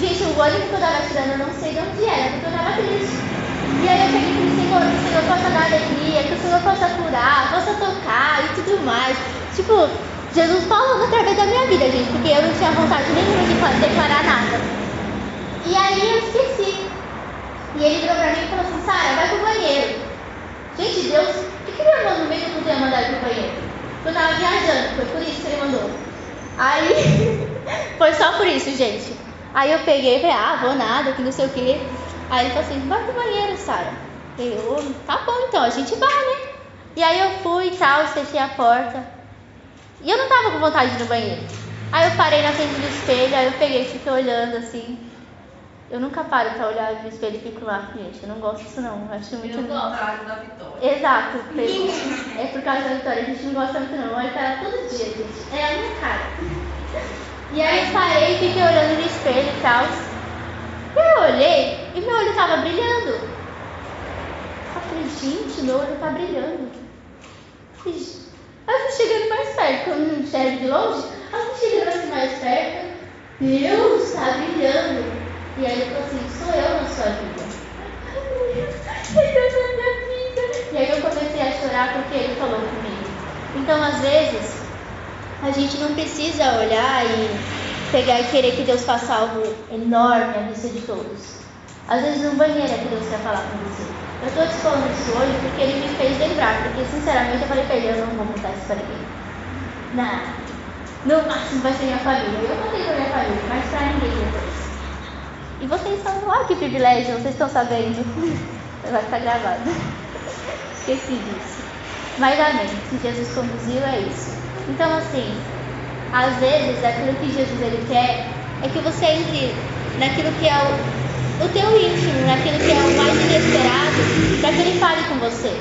Gente, o ônibus que eu tava tirando, eu não sei de onde era, porque eu tava triste. E aí eu peguei e falei, Senhor, que o Senhor possa dar alegria, que o Senhor possa curar, possa tocar e tudo mais. Tipo, Jesus falando através da minha vida, gente, porque eu não tinha vontade nenhuma de declarar nada. E aí eu esqueci. E ele virou pra mim e falou assim, Sara, vai pro banheiro. Gente, Deus, o que, que ele mandou no meio do dia mandar pro banheiro? Eu tava viajando, foi por isso que ele mandou. Aí, foi só por isso, gente. Aí eu peguei e falei, ah, vou nada, que não sei o quê. Aí ele falou assim, vai pro banheiro, Sara. Eu, tá bom então, a gente vai, né? E aí eu fui e tal, fechei a porta. E eu não tava com vontade de ir no banheiro. Aí eu parei na frente do espelho, aí eu peguei e fiquei olhando assim. Eu nunca paro pra olhar no espelho e fico lá, gente. Eu não gosto disso não. Eu acho muito. Eu não gosto da vitória. Exato. É por causa da vitória. A gente não gosta muito não. Olha pra ela todo dia, gente. É a minha cara. E aí eu parei e fiquei olhando no espelho e tal. Eu olhei e meu olho tava brilhando. Eu falei, gente, meu olho tá brilhando. Aí eu fui chegando mais perto, quando não enxergo de longe. Eu fui chegando assim mais perto. Deus, tá brilhando. E aí ele falou assim, sou eu na sua vida. Ele na minha vida. E aí eu comecei a chorar porque ele falou comigo. Então, às vezes, a gente não precisa olhar e pegar e querer que Deus faça algo enorme à vista de todos. Às vezes no banheiro é que Deus quer falar com você. Eu estou te falando isso hoje porque ele me fez lembrar, porque sinceramente eu falei pra ele, eu não vou contar isso para ninguém. Não. No máximo vai ser minha família. Eu contei pra minha família, mas pra ninguém depois. E vocês estão lá, que privilégio, vocês estão sabendo. Vai ficar gravado. Esqueci disso. Mas amém. Se Jesus conduziu, é isso. Então, assim, às vezes aquilo que Jesus ele quer é que você entre naquilo que é o, o teu íntimo, naquilo que é o mais inesperado, para que ele fale com você.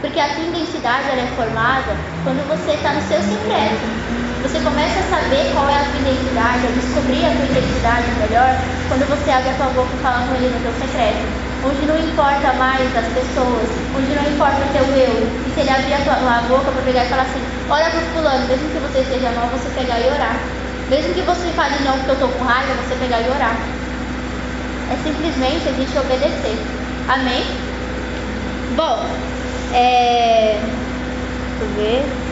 Porque a tua identidade ela é formada quando você está no seu secreto. Você começa a saber qual é a tua identidade, a descobrir a tua identidade melhor, quando você abre a tua boca e fala com ele no teu secreto. Onde não importa mais as pessoas, onde não importa o teu eu. E se ele abrir a tua boca para pegar e falar assim, olha pro fulano, mesmo que você esteja mal, você pegar e orar. Mesmo que você fale não porque eu tô com raiva, você pegar e orar. É simplesmente a gente obedecer. Amém? Bom, é... Deixa eu ver.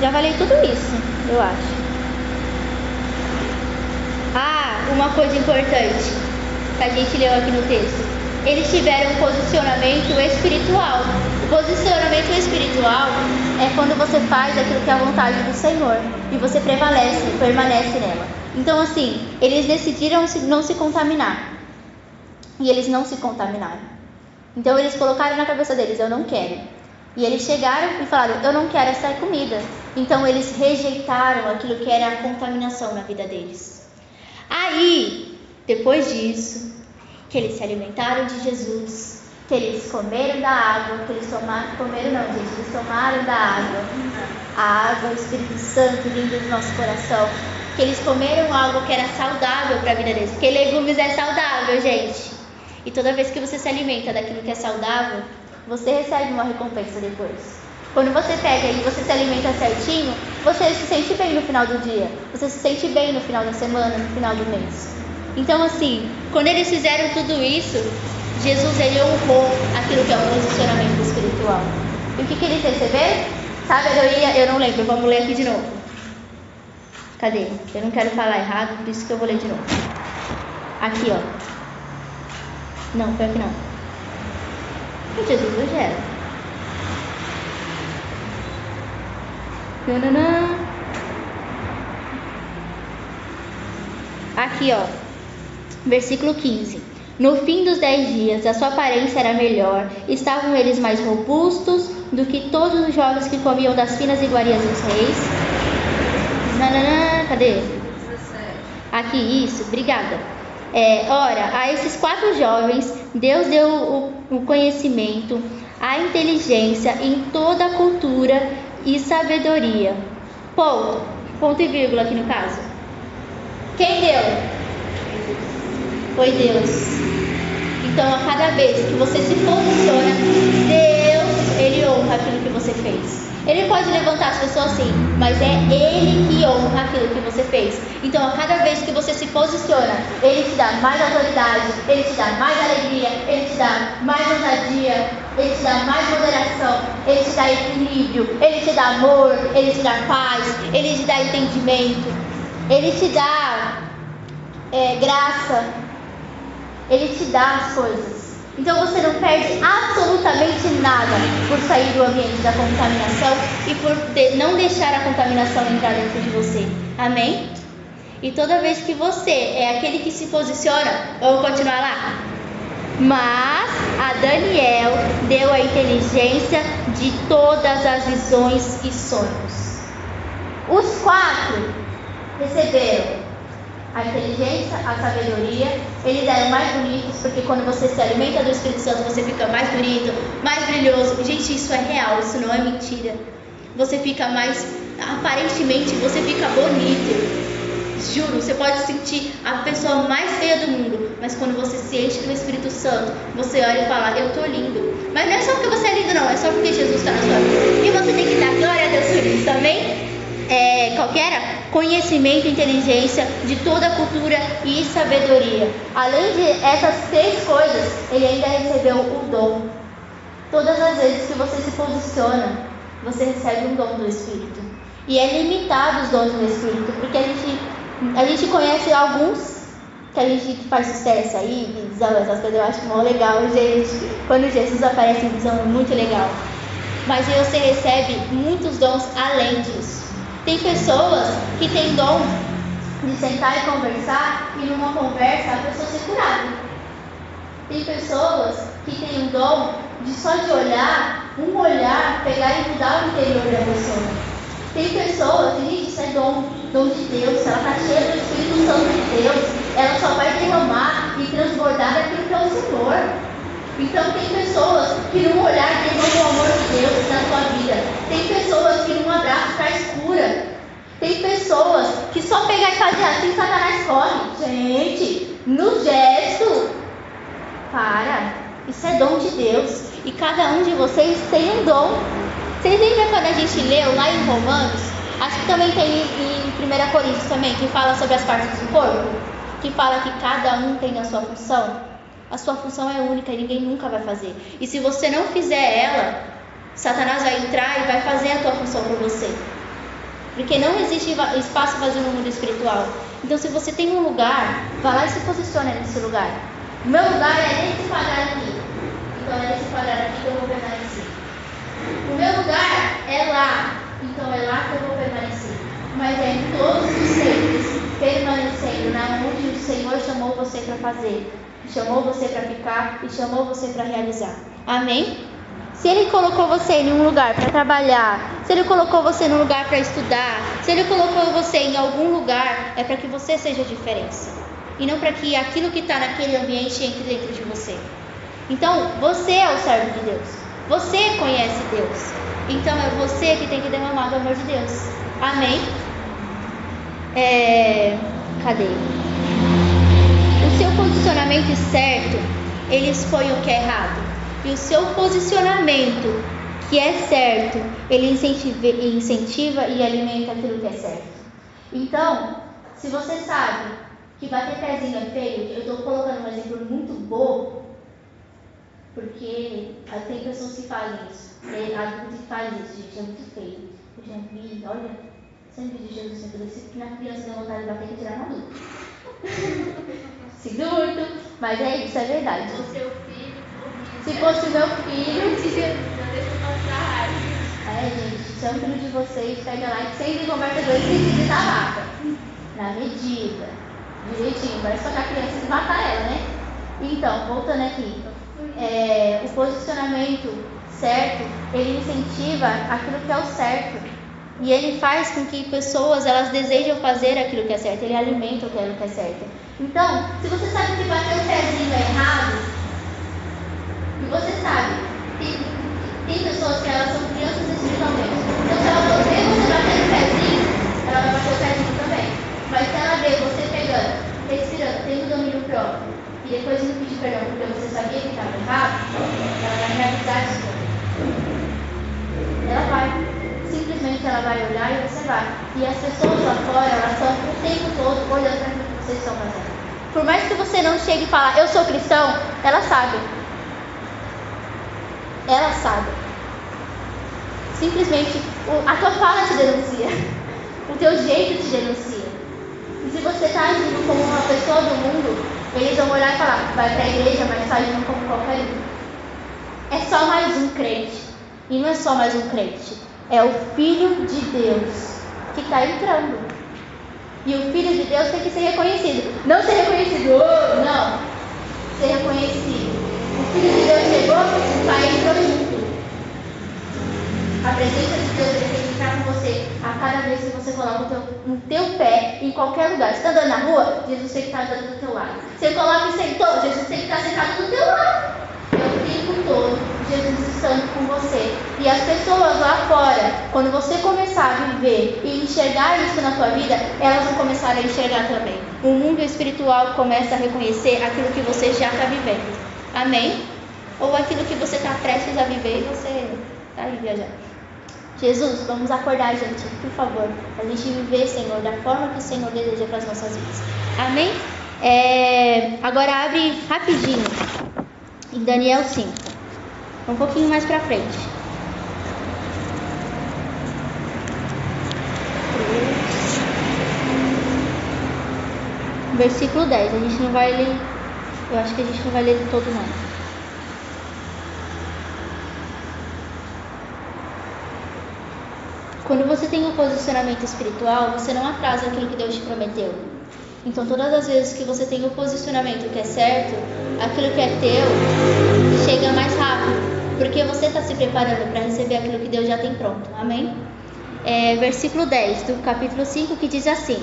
Já falei tudo isso, eu acho. Ah, uma coisa importante que a gente leu aqui no texto. Eles tiveram um posicionamento espiritual. O posicionamento espiritual é quando você faz aquilo que é a vontade do Senhor e você prevalece, permanece nela. Então, assim, eles decidiram não se contaminar e eles não se contaminaram. Então, eles colocaram na cabeça deles: Eu não quero. E eles chegaram e falaram: Eu não quero essa comida. Então, eles rejeitaram aquilo que era a contaminação na vida deles. Aí, depois disso, que eles se alimentaram de Jesus, que eles comeram da água, que eles tomaram, comeram não, gente, eles tomaram da água, a água, o Espírito Santo vindo do nosso coração, que eles comeram algo que era saudável para a vida deles, porque legumes é saudável, gente. E toda vez que você se alimenta daquilo que é saudável, você recebe uma recompensa depois. Quando você pega e você se alimenta certinho, você se sente bem no final do dia. Você se sente bem no final da semana, no final do mês. Então, assim, quando eles fizeram tudo isso, Jesus ele honrou aquilo que é o posicionamento espiritual. E o que, que eles receberam? Sabe, eu, ia, eu não lembro, vamos ler aqui de novo. Cadê? Eu não quero falar errado, por isso que eu vou ler de novo. Aqui, ó. Não, foi aqui não. Jesus, hoje era. Aqui, ó. Versículo 15. No fim dos dez dias, a sua aparência era melhor, estavam eles mais robustos do que todos os jovens que comiam das finas iguarias dos reis. Nananã, cadê? Aqui, isso, obrigada. É, ora, a esses quatro jovens, Deus deu o, o conhecimento, a inteligência em toda a cultura e sabedoria. Ponto. Ponto e vírgula aqui no caso. Quem deu? Foi Deus. Então, a cada vez que você se posiciona, Deus, honra aquilo que você fez. Ele pode levantar as pessoas sim, mas é Ele que honra aquilo que você fez. Então, a cada vez que você se posiciona, Ele te dá mais autoridade, Ele te dá mais alegria, Ele te dá mais ousadia, Ele te dá mais moderação, Ele te dá equilíbrio, Ele te dá amor, Ele te dá paz, Ele te dá entendimento, Ele te dá é, graça, Ele te dá as coisas. Então você não perde absolutamente nada por sair do ambiente da contaminação e por não deixar a contaminação entrar dentro de você. Amém? E toda vez que você é aquele que se posiciona, vamos continuar lá? Mas a Daniel deu a inteligência de todas as visões e sonhos. Os quatro receberam a inteligência, a sabedoria. Eles eram mais bonitos, porque quando você se alimenta do Espírito Santo, você fica mais bonito, mais brilhoso. Gente, isso é real, isso não é mentira. Você fica mais, aparentemente, você fica bonito. Juro, você pode sentir a pessoa mais feia do mundo, mas quando você se enche do Espírito Santo, você olha e fala, eu tô lindo. Mas não é só porque você é lindo, não, é só porque Jesus está na sua vida. E você tem que dar glória a Deus por isso, amém? É, qualquer conhecimento, inteligência de toda a cultura e sabedoria. Além de essas três coisas, ele ainda recebeu o dom. Todas as vezes que você se posiciona, você recebe um dom do Espírito. E é limitado os dons do Espírito, porque a gente, a gente conhece alguns que a gente faz sucesso aí, visão, essas coisas, eu acho muito legal, gente. Quando Jesus aparece visão, é muito legal. Mas você recebe muitos dons além disso. Tem pessoas que têm dom de sentar e conversar e numa conversa a pessoa ser curada. Tem pessoas que têm um dom de só de olhar, um olhar, pegar e mudar o interior da pessoa. Tem pessoas, gente, isso é dom, dom de Deus, ela está cheia do Espírito Santo de Deus, ela só vai derramar e transbordar daquilo que é o Senhor. Então tem pessoas que num olhar derramam o amor de Deus na sua vida. Tem pessoas que num abraço traz cura. Tem pessoas que só pegar e fazer assim, Satanás corre. Gente, no gesto, para. Isso é dom de Deus. E cada um de vocês tem um dom. Vocês lembram quando a gente leu lá em Romanos? Acho que também tem em 1 Coríntios também, que fala sobre as partes do corpo. Que fala que cada um tem a sua função. A sua função é única e ninguém nunca vai fazer. E se você não fizer ela, Satanás vai entrar e vai fazer a tua função para você. Porque não existe espaço vazio no mundo espiritual. Então, se você tem um lugar, vá lá e se posicione nesse lugar. O meu lugar é nesse quadrado aqui. Então, é nesse quadrado aqui que eu vou permanecer. O meu lugar é lá. Então, é lá que eu vou permanecer. Mas é em todos os tempos, permanecendo na onde o Senhor chamou você para fazer. Chamou você para ficar e chamou você para realizar. Amém? Se Ele colocou você em um lugar para trabalhar, se Ele colocou você em um lugar para estudar, se Ele colocou você em algum lugar, é para que você seja a diferença. E não para que aquilo que está naquele ambiente entre dentro de você. Então, você é o servo de Deus. Você conhece Deus. Então, é você que tem que derramar o amor de Deus. Amém? É... Cadê? Seu posicionamento certo, ele expõe o que é errado e o seu posicionamento, que é certo, ele incentiva, e alimenta aquilo que é certo. Então, se você sabe que bater pezinho é feio, eu estou colocando um exemplo muito bobo, porque tem pessoas que fazem isso. É, adultos que fazem isso, gente, é muito feio. Eu já vi, olha, sempre de Jesus sempre disse que na criança tem vontade de bater que tirar na adulto. Mas é isso, é verdade. O seu filho se fosse meu filho. É, gente, se é filho de vocês, pega lá e sempre conversa dois sentidos da vaca. Na medida. Direitinho, vai só que a criança e matar ela, né? Então, voltando aqui. É, o posicionamento certo, ele incentiva aquilo que é o certo. E ele faz com que pessoas elas desejam fazer aquilo que é certo, ele alimenta aquilo que é certo. Então, se você sabe que bater o pezinho é errado, e você sabe, tem, tem pessoas que elas são crianças espiritualmente. Então, se ela ver você batendo o pezinho, ela vai bater o pezinho também. Mas se ela ver você pegando, respirando, tendo domínio próprio, e depois não pedir perdão porque você sabia que estava errado, ela vai realizar isso. Ela vai. Simplesmente ela vai olhar e vai. E as pessoas lá fora, elas estão o tempo todo olhando para aquilo que vocês estão fazendo. Por mais que você não chegue e fale, eu sou cristão, ela sabe. Ela sabe. Simplesmente a tua fala te denuncia. O teu jeito te denuncia. E se você está agindo como uma pessoa do mundo, eles vão olhar e falar, vai para a igreja, mas está agindo como qualquer um. É só mais um crente. E não é só mais um crente. É o Filho de Deus que está entrando. E o Filho de Deus tem que ser reconhecido. Não ser reconhecido, não. Ser reconhecido. O Filho de Deus chegou, o Pai entrou junto. A presença de Deus ele tem que estar com você a cada vez que você coloca o teu, o teu pé em qualquer lugar. Você está andando na rua, Jesus tem que estar andando do teu lado. Você coloca e sentou, Jesus tem que estar sentado do teu lado. É o tempo todo Jesus estando com você. E as pessoas lá fora, quando você começar a viver e enxergar isso na tua vida, elas vão começar a enxergar também. O mundo espiritual começa a reconhecer aquilo que você já está vivendo. Amém? Ou aquilo que você está prestes a viver e você está aí viajando. Jesus, vamos acordar, gente, por favor. A gente viver, Senhor, da forma que o Senhor deseja para as nossas vidas. Amém? É, agora abre rapidinho em Daniel 5. Um pouquinho mais para frente. Versículo 10. A gente não vai ler eu acho que a gente não vai ler todo não. Quando você tem um posicionamento espiritual, você não atrasa aquilo que Deus te prometeu. Então, todas as vezes que você tem o um posicionamento que é certo, aquilo que é teu chega mais rápido, porque você está se preparando para receber aquilo que Deus já tem pronto. Amém? É, versículo 10 do capítulo 5 que diz assim: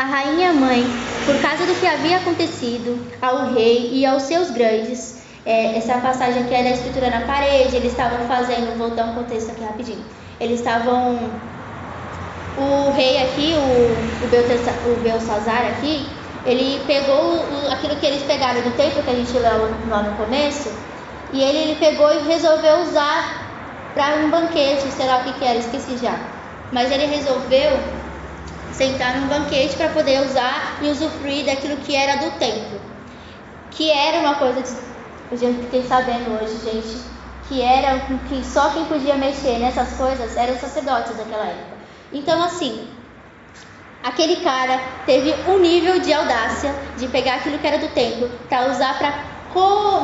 a rainha mãe, por causa do que havia acontecido ao rei e aos seus grandes, é, essa passagem aqui é escritura na parede, eles estavam fazendo, vou dar um contexto aqui rapidinho. Eles estavam. O rei aqui, o, o, o Belsazar aqui, ele pegou o, aquilo que eles pegaram do templo que a gente leu lá no começo, e ele, ele pegou e resolveu usar para um banquete, sei lá o que, que era, esqueci já. Mas ele resolveu sentar num banquete para poder usar e usufruir daquilo que era do templo. Que era uma coisa de. Eu fiquei sabendo hoje, gente, que era que só quem podia mexer nessas coisas eram os sacerdotes daquela época. Então, assim, aquele cara teve um nível de audácia de pegar aquilo que era do templo para usar para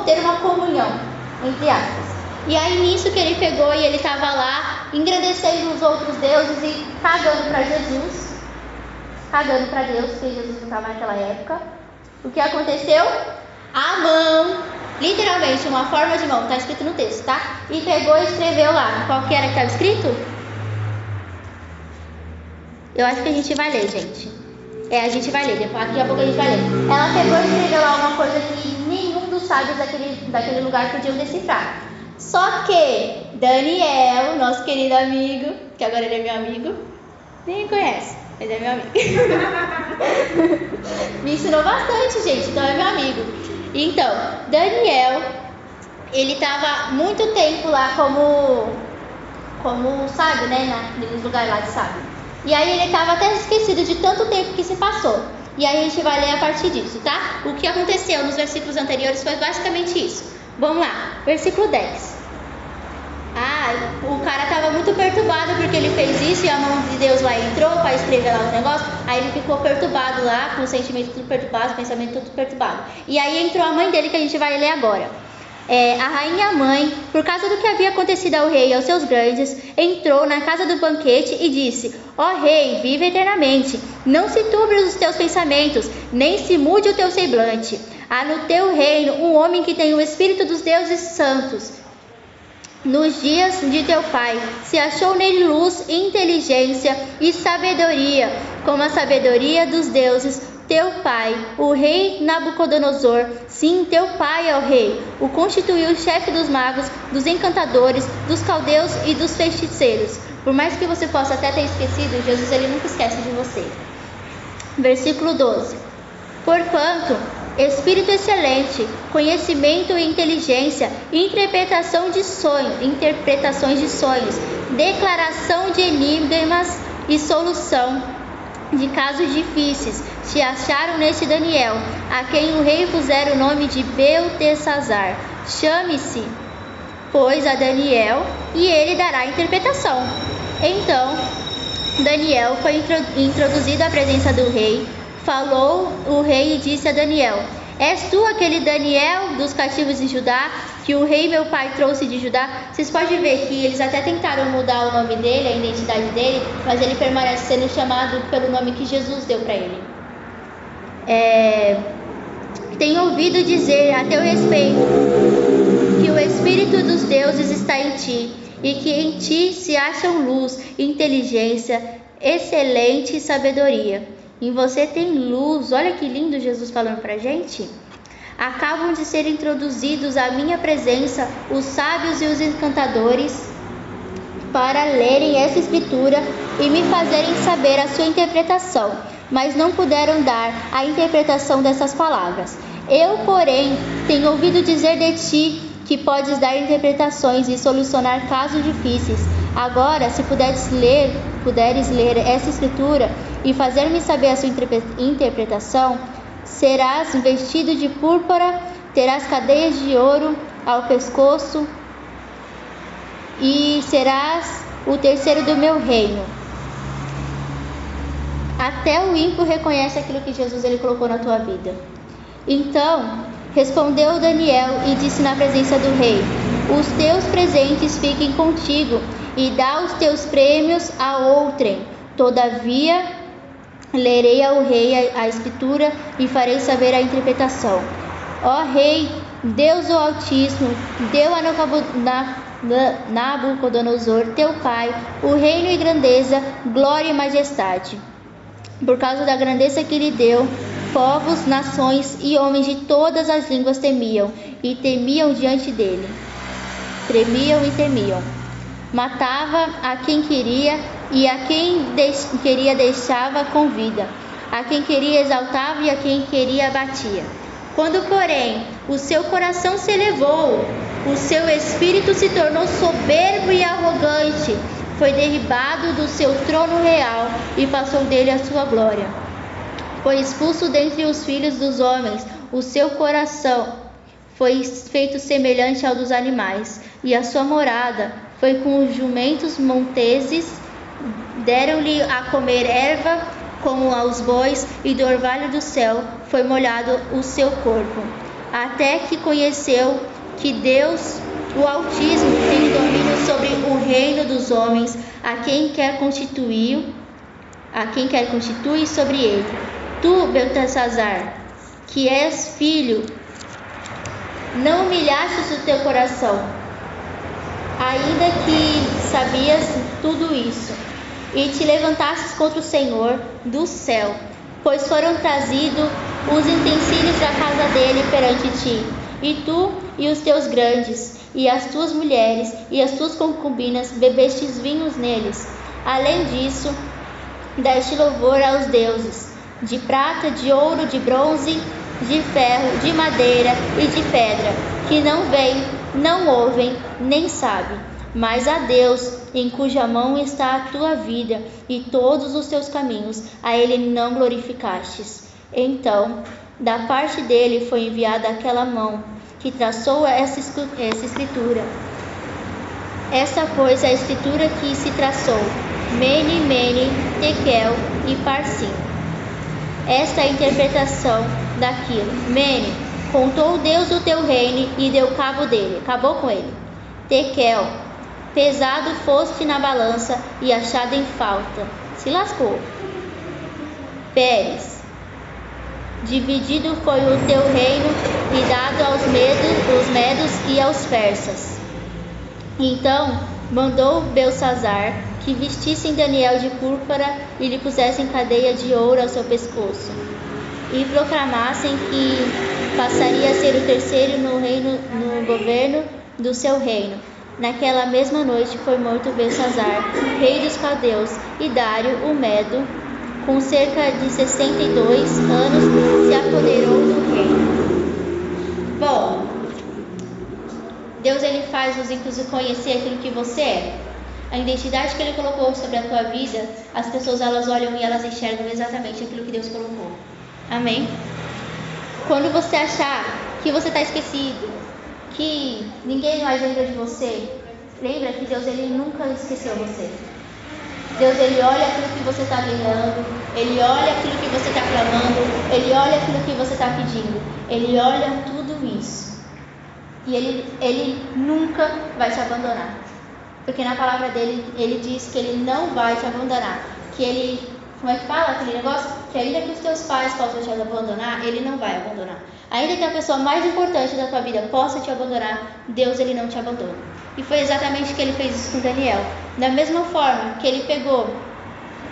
ter uma comunhão, entre aspas. E aí nisso que ele pegou e ele estava lá engrandecendo os outros deuses e cagando para Jesus, cagando para Deus, porque Jesus não estava naquela época. O que aconteceu? A mão literalmente uma forma de mão, está escrito no texto, tá? E pegou e escreveu lá. Qual que era que estava escrito? Eu acho que a gente vai ler, gente. É, a gente vai ler, depois, daqui a pouco a gente vai ler. Ela pegou e escreveu lá uma coisa que nenhum dos sábios daquele, daquele lugar podiam decifrar. Só que Daniel, nosso querido amigo, que agora ele é meu amigo, nem conhece, mas é meu amigo. Me ensinou bastante, gente, então é meu amigo. Então, Daniel, ele estava muito tempo lá como, como sábio, né, na, nos lugares lá de sábio. E aí ele estava até esquecido de tanto tempo que se passou. E aí a gente vai ler a partir disso, tá? O que aconteceu nos versículos anteriores foi basicamente isso. Vamos lá, versículo 10. Ah, o cara estava muito perturbado porque ele fez isso e a mão de Deus lá entrou para escrever lá os negócios. Aí ele ficou perturbado lá, com o sentimento tudo perturbado, o pensamento tudo perturbado. E aí entrou a mãe dele que a gente vai ler agora. É, a rainha mãe, por causa do que havia acontecido ao rei e aos seus grandes, entrou na casa do banquete e disse: Ó rei, vive eternamente. Não se turbe os teus pensamentos, nem se mude o teu semblante. Há no teu reino um homem que tem o espírito dos deuses santos nos dias de teu pai, se achou nele luz, inteligência e sabedoria, como a sabedoria dos deuses, teu pai, o rei Nabucodonosor, sim, teu pai é o rei, o constituiu chefe dos magos, dos encantadores, dos caldeus e dos feiticeiros. Por mais que você possa até ter esquecido, Jesus ele nunca esquece de você. Versículo 12. Porquanto espírito excelente, conhecimento e inteligência, interpretação de sonhos, interpretações de sonhos, declaração de enigmas e solução de casos difíceis se acharam neste Daniel, a quem o rei pusera o nome de Beltesazar. Chame-se, pois, a Daniel, e ele dará a interpretação. Então, Daniel foi introduzido à presença do rei falou o rei e disse a Daniel: És tu aquele Daniel dos cativos de Judá que o rei meu pai trouxe de Judá? Vocês podem ver que eles até tentaram mudar o nome dele, a identidade dele, mas ele permanece sendo chamado pelo nome que Jesus deu para ele. É... Tenho ouvido dizer a teu respeito que o Espírito dos deuses está em ti e que em ti se acham luz, inteligência, excelente sabedoria. Em você tem luz. Olha que lindo Jesus falando para gente. Acabam de ser introduzidos à minha presença os sábios e os encantadores para lerem essa escritura e me fazerem saber a sua interpretação, mas não puderam dar a interpretação dessas palavras. Eu, porém, tenho ouvido dizer de ti que podes dar interpretações e solucionar casos difíceis. Agora, se puderes ler, puderes ler essa escritura e fazer-me saber a sua interpretação, serás vestido de púrpura, terás cadeias de ouro ao pescoço e serás o terceiro do meu reino. Até o ímpio reconhece aquilo que Jesus ele colocou na tua vida. Então, respondeu Daniel e disse na presença do rei: Os teus presentes fiquem contigo e dá os teus prêmios a outrem. Todavia, Lerei ao rei a, a escritura e farei saber a interpretação. Ó rei, Deus o Altíssimo, deu a Nabucodonosor, teu pai, o reino e grandeza, glória e majestade. Por causa da grandeza que lhe deu, povos, nações e homens de todas as línguas temiam e temiam diante dele. Tremiam e temiam. Matava a quem queria e a quem deix queria deixava com vida, a quem queria exaltava e a quem queria abatia. Quando, porém, o seu coração se elevou, o seu espírito se tornou soberbo e arrogante, foi derribado do seu trono real e passou dele a sua glória. Foi expulso dentre os filhos dos homens, o seu coração foi feito semelhante ao dos animais, e a sua morada foi com os jumentos monteses. Deram-lhe a comer erva como aos bois, e do orvalho do céu foi molhado o seu corpo, até que conheceu que Deus, o Altíssimo, tem domínio sobre o reino dos homens, a quem quer constituir, a quem quer constituir sobre ele. Tu, Beltesazar, que és filho, não humilhaste o teu coração, ainda que sabias tudo isso, e te levantastes contra o Senhor do céu, pois foram trazidos os utensílios da casa dele perante ti, e tu e os teus grandes, e as tuas mulheres, e as tuas concubinas bebestes vinhos neles. Além disso, deste louvor aos deuses, de prata, de ouro, de bronze, de ferro, de madeira e de pedra, que não veem, não ouvem, nem sabem, mas a Deus, em cuja mão está a tua vida e todos os teus caminhos, a ele não glorificastes. Então, da parte dele foi enviada aquela mão que traçou essa escritura. Essa, pois, é a escritura que se traçou: Mene, Mene, Tekel e Parsim. Esta é a interpretação daquilo. Mene, contou Deus o teu reino e deu cabo dele, acabou com ele. Tekel, pesado foste na balança e achado em falta, se lascou. Pérez, dividido foi o teu reino e dado aos medos, os medos e aos persas. Então mandou Belsazar que vestissem Daniel de púrpura e lhe pusessem cadeia de ouro ao seu pescoço e proclamassem que passaria a ser o terceiro no reino no governo do seu reino. Naquela mesma noite foi morto Belsazar, rei dos caldeus, e Dário, o Medo, com cerca de 62 anos, se apoderou do reino. Bom, Deus ele faz os inclusive conhecer aquilo que você é. A identidade que ele colocou sobre a tua vida, as pessoas elas olham e elas enxergam exatamente aquilo que Deus colocou. Amém? Quando você achar que você está esquecido, que ninguém mais lembra de você, lembra que Deus ele nunca esqueceu você. Deus ele olha aquilo que você está guerreando, ele olha aquilo que você está clamando, ele olha aquilo que você está pedindo, ele olha tudo isso. E ele, ele nunca vai te abandonar. Porque na palavra dele, ele diz que ele não vai te abandonar. Que ele como é que fala aquele negócio? Que ainda que os teus pais possam te abandonar, ele não vai abandonar. Ainda que a pessoa mais importante da tua vida possa te abandonar, Deus ele não te abandona. E foi exatamente que ele fez isso com Daniel. Da mesma forma que ele pegou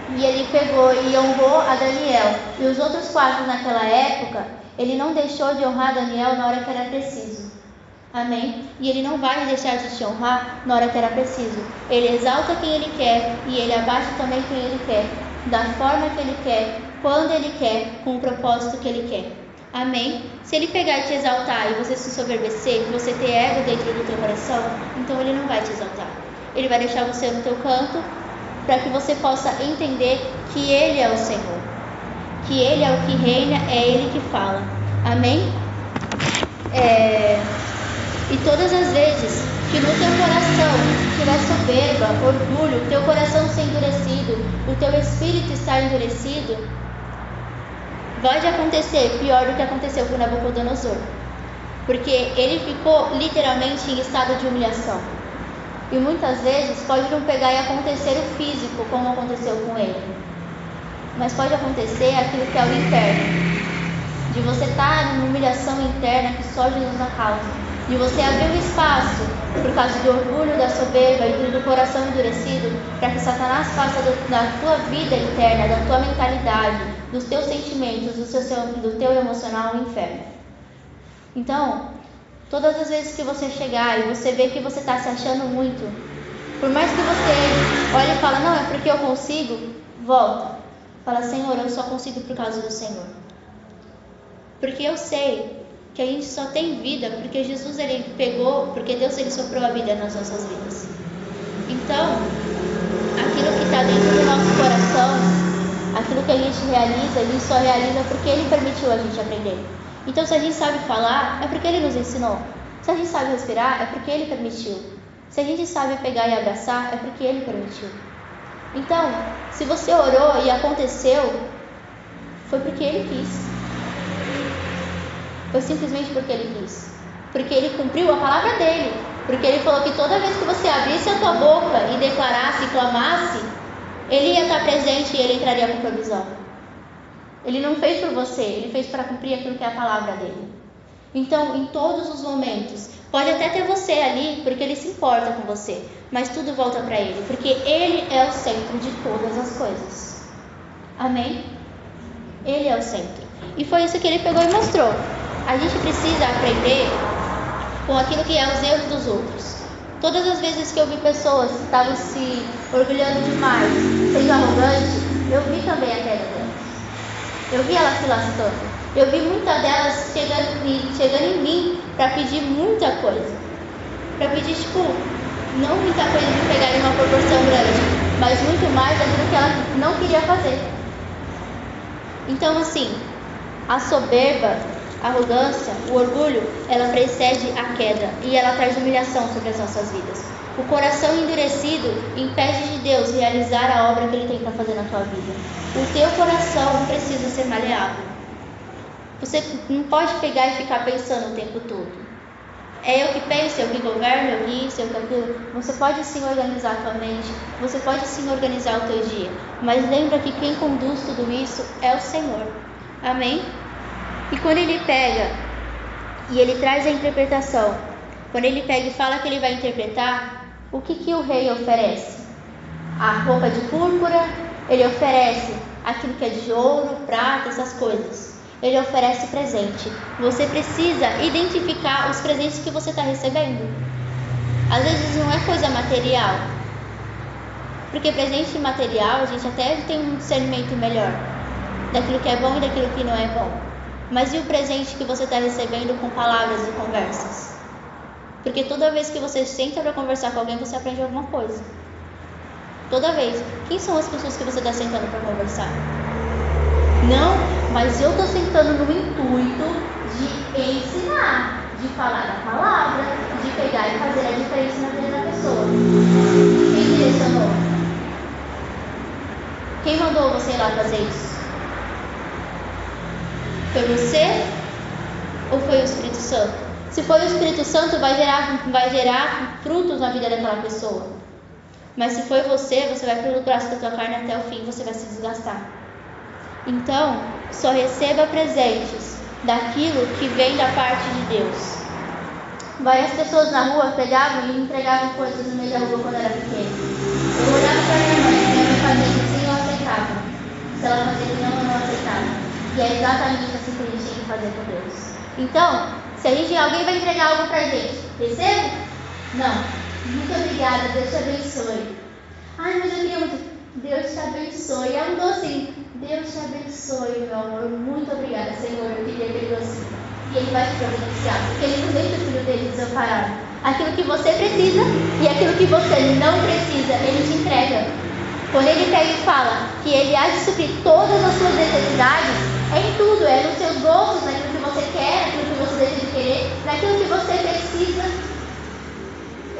e ele pegou e honrou a Daniel e os outros quatro naquela época, ele não deixou de honrar Daniel na hora que era preciso. Amém? E ele não vai deixar de te honrar na hora que era preciso. Ele exalta quem ele quer e ele abaixa também quem ele quer da forma que Ele quer, quando Ele quer, com o propósito que Ele quer. Amém? Se Ele pegar e te exaltar e você se soberbecer, você ter ego dentro do teu coração, então Ele não vai te exaltar. Ele vai deixar você no teu canto para que você possa entender que Ele é o Senhor, que Ele é o que reina, é Ele que fala. Amém? É... E todas as vezes que no teu coração tiver soberba, orgulho, teu coração ser endurecido, o teu espírito estar endurecido, pode acontecer pior do que aconteceu com Nabucodonosor. Porque ele ficou literalmente em estado de humilhação. E muitas vezes pode não pegar e acontecer o físico, como aconteceu com ele. Mas pode acontecer aquilo que é o interno. De você estar numa humilhação interna que só Jesus na causa de você abrir um espaço por causa do orgulho, da soberba e do coração endurecido, para que Satanás faça da tua vida interna, da tua mentalidade, dos teus sentimentos, do, seu, do teu emocional um inferno. Então, todas as vezes que você chegar e você ver que você está se achando muito, por mais que você olhe e fale, não, é porque eu consigo, volta. Fala, Senhor, eu só consigo por causa do Senhor. Porque eu sei que a gente só tem vida porque Jesus ele pegou, porque Deus ele soprou a vida nas nossas vidas. Então, aquilo que está dentro do nosso coração, aquilo que a gente realiza, a gente só realiza porque Ele permitiu a gente aprender. Então, se a gente sabe falar, é porque Ele nos ensinou. Se a gente sabe respirar, é porque Ele permitiu. Se a gente sabe pegar e abraçar, é porque Ele permitiu. Então, se você orou e aconteceu, foi porque Ele quis. Foi simplesmente porque Ele quis. Porque Ele cumpriu a palavra dele. Porque Ele falou que toda vez que você abrisse a tua boca e declarasse e clamasse, Ele ia estar presente e Ele entraria com provisão. Ele não fez por você, Ele fez para cumprir aquilo que é a palavra dele. Então, em todos os momentos, pode até ter você ali, porque Ele se importa com você, mas tudo volta para Ele, porque Ele é o centro de todas as coisas. Amém? Ele é o centro. E foi isso que Ele pegou e mostrou. A gente precisa aprender com aquilo que é os erros dos outros. Todas as vezes que eu vi pessoas que estavam se orgulhando demais, sendo arrogantes, eu vi também a queda delas. Eu vi elas se lascando. Eu vi muitas delas chegando, chegando em mim para pedir muita coisa. Para pedir, tipo, não muita coisa de pegar em uma proporção grande, mas muito mais daquilo que ela não queria fazer. Então, assim, a soberba a arrogância, o orgulho, ela precede a queda e ela traz humilhação sobre as nossas vidas. O coração endurecido impede de Deus realizar a obra que Ele tem para fazer na tua vida. O teu coração precisa ser maleável. Você não pode pegar e ficar pensando o tempo todo. É eu que penso, eu que governo, eu que isso, eu que aquilo. Você pode sim organizar a tua mente, você pode sim organizar o teu dia, mas lembra que quem conduz tudo isso é o Senhor. Amém? E quando ele pega e ele traz a interpretação, quando ele pega e fala que ele vai interpretar, o que, que o rei oferece? A roupa de púrpura, ele oferece aquilo que é de ouro, prata, essas coisas. Ele oferece presente. Você precisa identificar os presentes que você está recebendo. Às vezes não é coisa material. Porque presente material a gente até tem um discernimento melhor daquilo que é bom e daquilo que não é bom. Mas e o presente que você está recebendo com palavras e conversas? Porque toda vez que você senta para conversar com alguém, você aprende alguma coisa. Toda vez. Quem são as pessoas que você está sentando para conversar? Não, mas eu estou sentando no intuito de ensinar, de falar a palavra, de pegar e fazer a diferença na vida da pessoa. Quem direcionou? Quem mandou você ir lá fazer isso? Foi você ou foi o Espírito Santo? Se foi o Espírito Santo, vai gerar, vai gerar frutos na vida daquela pessoa. Mas se foi você, você vai braço da tua carne até o fim, você vai se desgastar. Então, só receba presentes daquilo que vem da parte de Deus. Várias pessoas na rua pegavam e entregavam coisas no meio da rua quando era pequeno. Eu olhava para minha mãe, minha mãe fazia assim, eu aceitava. Se ela fazia não, eu não aceitava. E é exatamente assim que a gente tem que fazer com Deus. Então, se a gente, alguém vai entregar algo pra gente, recebo? Não. Muito obrigada, Deus te abençoe. Ai, mas eu queria muito. Deus te abençoe. É um docinho. Deus te abençoe, meu amor. Muito obrigada, Senhor. Eu queria aquele docinho. E Ele vai te providenciar, porque Ele não deixa o filho dele desamparado. Aquilo que você precisa e aquilo que você não precisa, Ele te entrega. Quando Ele pega e fala que Ele há de suprir todas as suas necessidades, é em tudo, é nos seus gostos, naquilo que você quer, naquilo que você deixa de querer, naquilo que você precisa.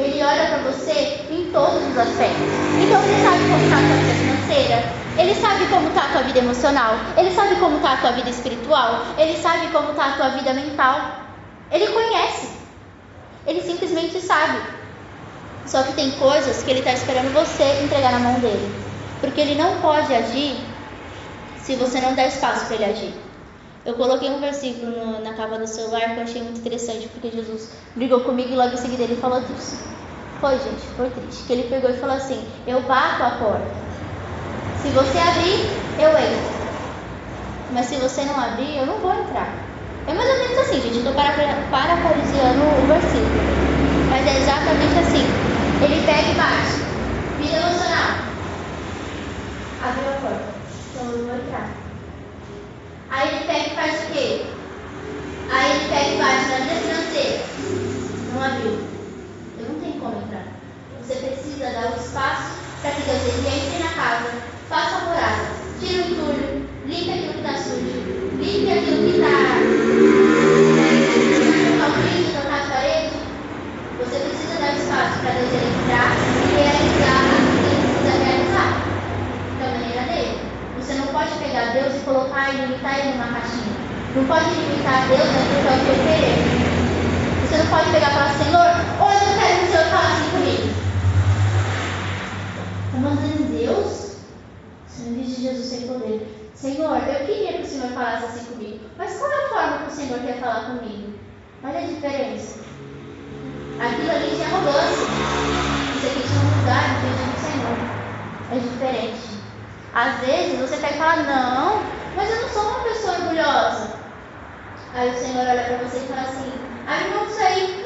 Ele olha para você em todos os aspectos. Então ele sabe como está a tua vida financeira, ele sabe como está a tua vida emocional, ele sabe como está a tua vida espiritual, ele sabe como está a tua vida mental. Ele conhece. Ele simplesmente sabe. Só que tem coisas que ele está esperando você entregar na mão dele. Porque ele não pode agir se você não der espaço para ele agir. Eu coloquei um versículo no, na capa do celular que eu achei muito interessante, porque Jesus brigou comigo e logo em seguida ele falou disso. Foi, gente, foi triste. Que ele pegou e falou assim: Eu bato a porta. Se você abrir, eu entro. Mas se você não abrir, eu não vou entrar. É mais ou menos assim, gente. Eu estou parafraseando o versículo. Mas é exatamente assim. Ele pega e bate. Vida emocional. Abriu a porta não vão entrar. Aí ele pega e faz o quê? Aí ele pega e bate na minha financeira. Não abriu. Eu não tenho como entrar. Você precisa dar o um espaço para que Deus entre na casa, faça a morada, tira o entulho, limpe aquilo que está sujo, limpe aquilo que né? está. Está frio, está na parede. Você precisa dar espaço para Deus entrar. a Deus e colocar e limitar ele numa caixinha. Não pode limitar a Deus né? naquilo que é o. Você não pode pegar e falar, Senhor, hoje eu quero que o Senhor fale assim comigo. Está mandando Deus? Senhor de Jesus sem poder. Senhor, eu queria que o Senhor falasse assim comigo. Mas qual é a forma que o Senhor quer falar comigo? Olha a diferença. Aquilo ali tinha mudança. Isso aqui tinha humildade diante do Senhor. É diferente. Às vezes você quer falar, não, mas eu não sou uma pessoa orgulhosa. Aí o Senhor olha para você e fala assim, aí não sei,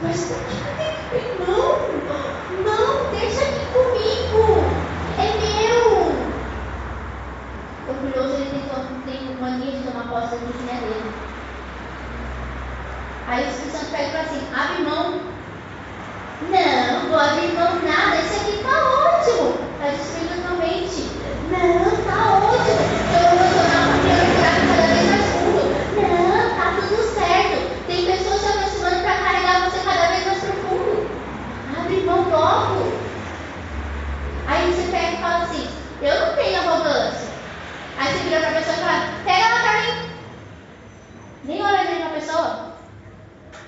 mas não, não, deixa aqui comigo, é meu. Orgulhoso ele tem, tem mania de tomar posse da vizinha dele. Aí o Espírito Santo pega e fala assim, abre mão. Não, vou abrir mão nada, isso aqui tá ótimo. Aí o Espírito não mente. Você você você.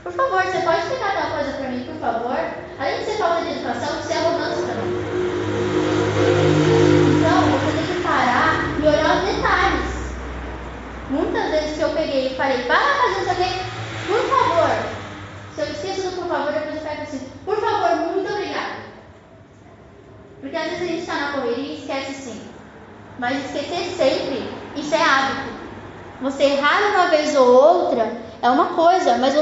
Por favor, você pode pegar tal coisa para mim, por favor? Além de ser falta de educação, isso é arrogância também. Então, você tem que parar e olhar os detalhes. Muitas vezes que eu peguei e falei, vai lá fazer isso aqui, por favor. Se eu esqueço do por favor, depois eu pego assim, por favor, muito obrigada. Porque às vezes a gente está na correria e esquece sim. Mas esquecer sempre, isso é hábito. Você errar uma vez ou outra é uma coisa, mas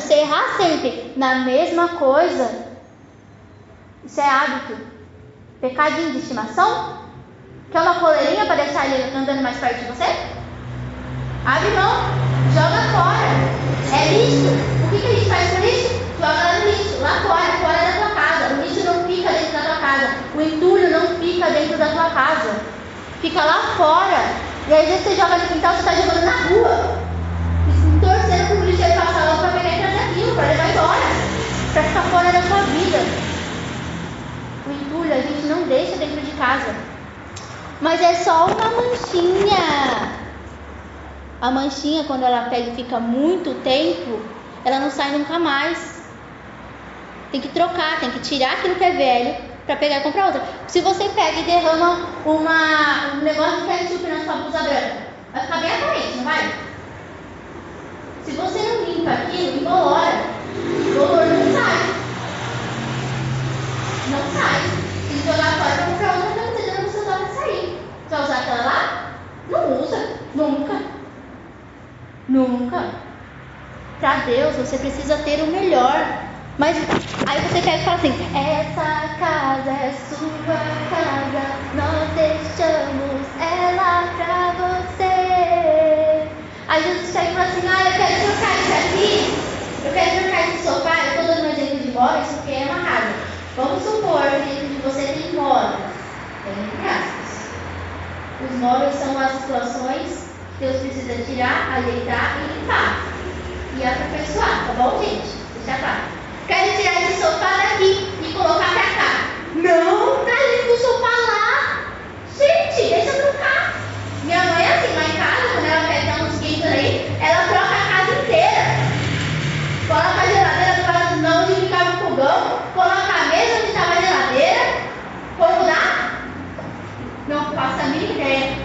na mesma coisa, isso é hábito. Pecadinho de estimação? Quer uma coleirinha para deixar ele andando mais perto de você? Abre mão, joga fora. É lixo. O que, que a gente faz com lixo? Joga no lixo, lá fora, fora da tua casa. O lixo não fica dentro da tua casa. O entulho não fica dentro da tua casa. Fica lá fora. E às vezes você joga no quintal, você está jogando na rua. Para levar embora. Para ficar fora da sua vida. O entulho a gente não deixa dentro de casa. Mas é só uma manchinha. A manchinha, quando ela pega e fica muito tempo, ela não sai nunca mais. Tem que trocar, tem que tirar aquilo que é velho para pegar e comprar outra. Se você pega e derrama uma, um negócio de ketchup na sua blusa branca, vai ficar bem aparente, não vai? Se você não limpa aquilo, incolora. O odor não sai. Não sai. Que jogar fora para comprar outra você vai usar aquela lá? Não usa. Nunca. Nunca. Para Deus você precisa ter o melhor. Mas aí você quer falar assim: essa casa é sua casa, nós deixamos ela pra você. Aí Jesus chega e fala assim: ah, eu quero trocar isso aqui, eu quero trocar esse sofá. Eu estou dando um exemplo de móveis porque é uma casa. Vamos supor que você tem móveis, tem casa. Os móveis são as situações que Deus precisa tirar, ajeitar e limpar. E aperfeiçoar, tá bom, gente? Deixa claro. Quero tirar esse sofá daqui e colocar pra cá. Não, tá lindo o sofá lá. Gente, deixa eu trocar. Minha mãe é assim, lá em casa, quando ela dar uns quintos aí, ela troca a casa inteira. Coloca a geladeira do lado não onde ficava o fogão, coloca a mesa onde estava a geladeira. Como dá? não faça a mínima ideia.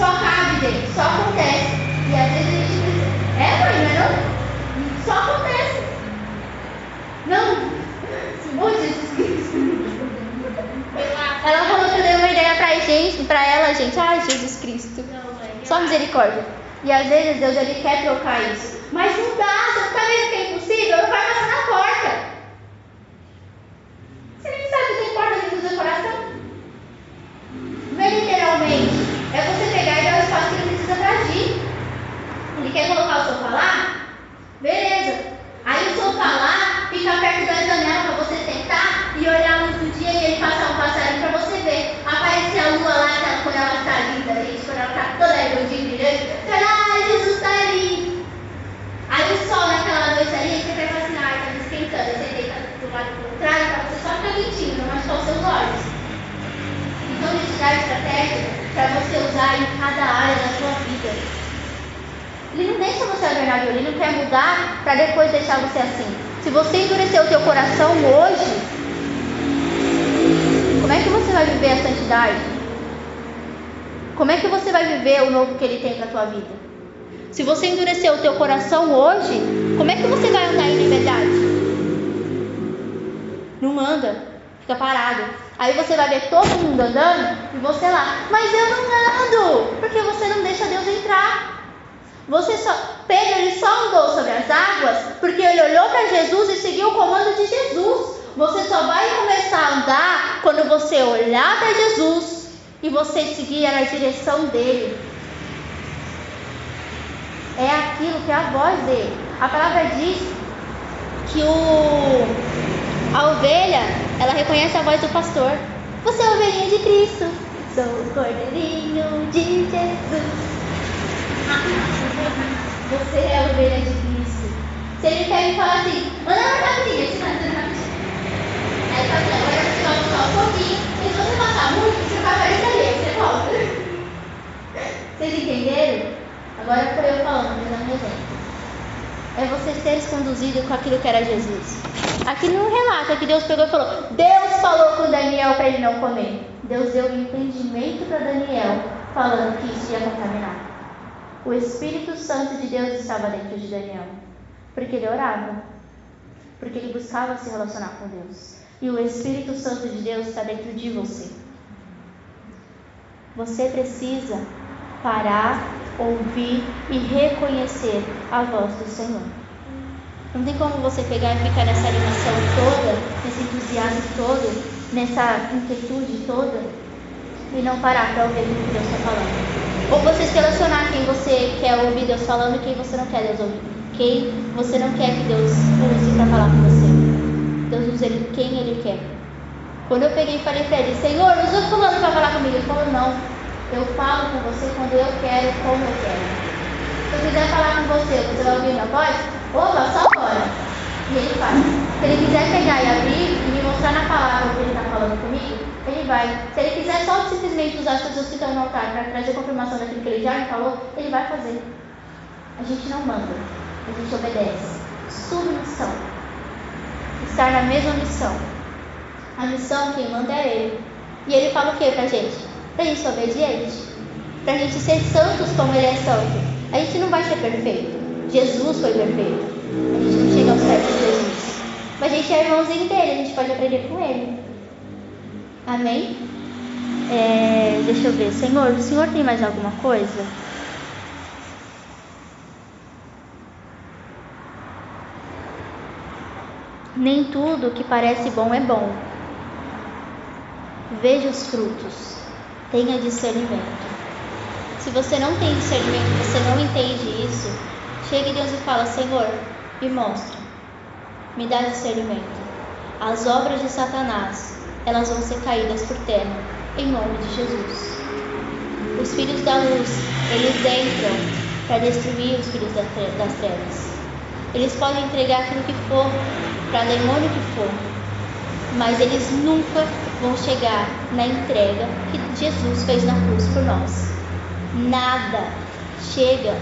Só cabe, gente, só acontece. E às vezes a gente pensa, é mãe, não é não? Só acontece. Não. Oh, Jesus Cristo. Ela falou que eu dei uma ideia pra gente, pra ela, gente. Ai, Jesus Cristo. Só misericórdia. E às vezes Deus ele quer trocar isso. Mas não dá, você não tá vendo que é impossível? Não vai passar na porta. Você nem sabe que tem porta dentro do seu coração? Não é literalmente. É você pegar e dar o espaço que ele precisa para agir. Ele quer colocar o sofá lá? Beleza. Aí o sofá lá fica perto da janela para você sentar e olhar a luz do dia e ele passar um passarinho para você ver. Aparece a lua lá quando ela está linda, gente, quando ela está toda redondinha, brilhante. Você olha, ah, Jesus está ali. Aí o sol naquela noite ali, você vai falar assim, ah, está esquentando. Aí você deita do lado contrário para você só ficar quentinho, não machucar os seus olhos. Então, ele te dá estratégia para você usar em cada área da sua vida. Ele não deixa você você é Bernardo, ele não quer mudar para depois deixar você assim. Se você endurecer o teu coração hoje, como é que você vai viver a santidade? Como é que você vai viver o novo que ele tem para a tua vida? Se você endurecer o teu coração hoje, como é que você vai andar em liberdade? Não anda, fica parado. Aí você vai ver todo mundo andando e você lá, mas eu não ando, porque você não deixa Deus entrar. Você só, Pedro ele só andou sobre as águas porque ele olhou para Jesus e seguiu o comando de Jesus. Você só vai começar a andar quando você olhar para Jesus e você seguir na direção dele. É aquilo que é a voz dele. A palavra diz que o, a ovelha, ela reconhece a voz do pastor. Você é a ovelhinha de Cristo. Sou o cordeirinho de Jesus. Você é a ovelha de Cristo. Se ele quer me falar assim, manda uma rapidinho, você vai fazer rapidinho. Aí fala assim, agora você vai ficar um pouquinho, e se você passar muito, você vai aparecer ali, você volta. Vocês entenderam? Agora foi eu falando, me dando um exemplo. É você ser conduzido com aquilo que era Jesus. Aqui não relata que Deus pegou e falou: Deus falou com Daniel para ele não comer. Deus deu um entendimento para Daniel, falando que isso ia contaminar. O Espírito Santo de Deus estava dentro de Daniel, porque ele orava, porque ele buscava se relacionar com Deus. E o Espírito Santo de Deus está dentro de você. Você precisa parar, ouvir e reconhecer a voz do Senhor. Não tem como você pegar e ficar nessa animação toda, nesse entusiasmo todo, nessa inquietude toda e não parar para ouvir o que Deus está falando. Ou você selecionar quem você quer ouvir Deus falando e quem você não quer Deus ouvir. Quem você não quer que Deus use para falar com você. Deus usa ele quem Ele quer. Quando eu peguei e falei para ele, Senhor, usa fulano para falar comigo. Ele falou, não, eu falo com você quando eu quero, como eu quero. Se eu quiser falar com você, você vai ouvir minha voz? Opa, só E ele faz. Se ele quiser pegar e abrir e me mostrar na palavra o que ele está falando comigo, ele vai. Se ele quiser só simplesmente usar as pessoas que estão no altar para trazer confirmação daquilo que ele já me falou, ele vai fazer. A gente não manda, a gente obedece. Submissão. Estar na mesma missão. A missão quem manda é ele. E ele fala o que pra gente? Pra gente ser obediente. Pra gente ser santos como ele é santo. A gente não vai ser perfeito. Jesus foi perfeito. A gente não chega aos pés de Jesus. Mas a gente é irmãozinho dele, a gente pode aprender com ele. Amém? É, deixa eu ver. Senhor, o Senhor tem mais alguma coisa? Nem tudo que parece bom é bom. Veja os frutos. Tenha discernimento. Se você não tem discernimento, você não entende isso, chegue a Deus e fala: Senhor, me mostra. Me dá discernimento. As obras de Satanás, elas vão ser caídas por terra, em nome de Jesus. Os filhos da luz, eles entram para destruir os filhos das trevas. Eles podem entregar aquilo que for, para demônio que for, mas eles nunca vão chegar na entrega que Jesus fez na cruz por nós. Nada chega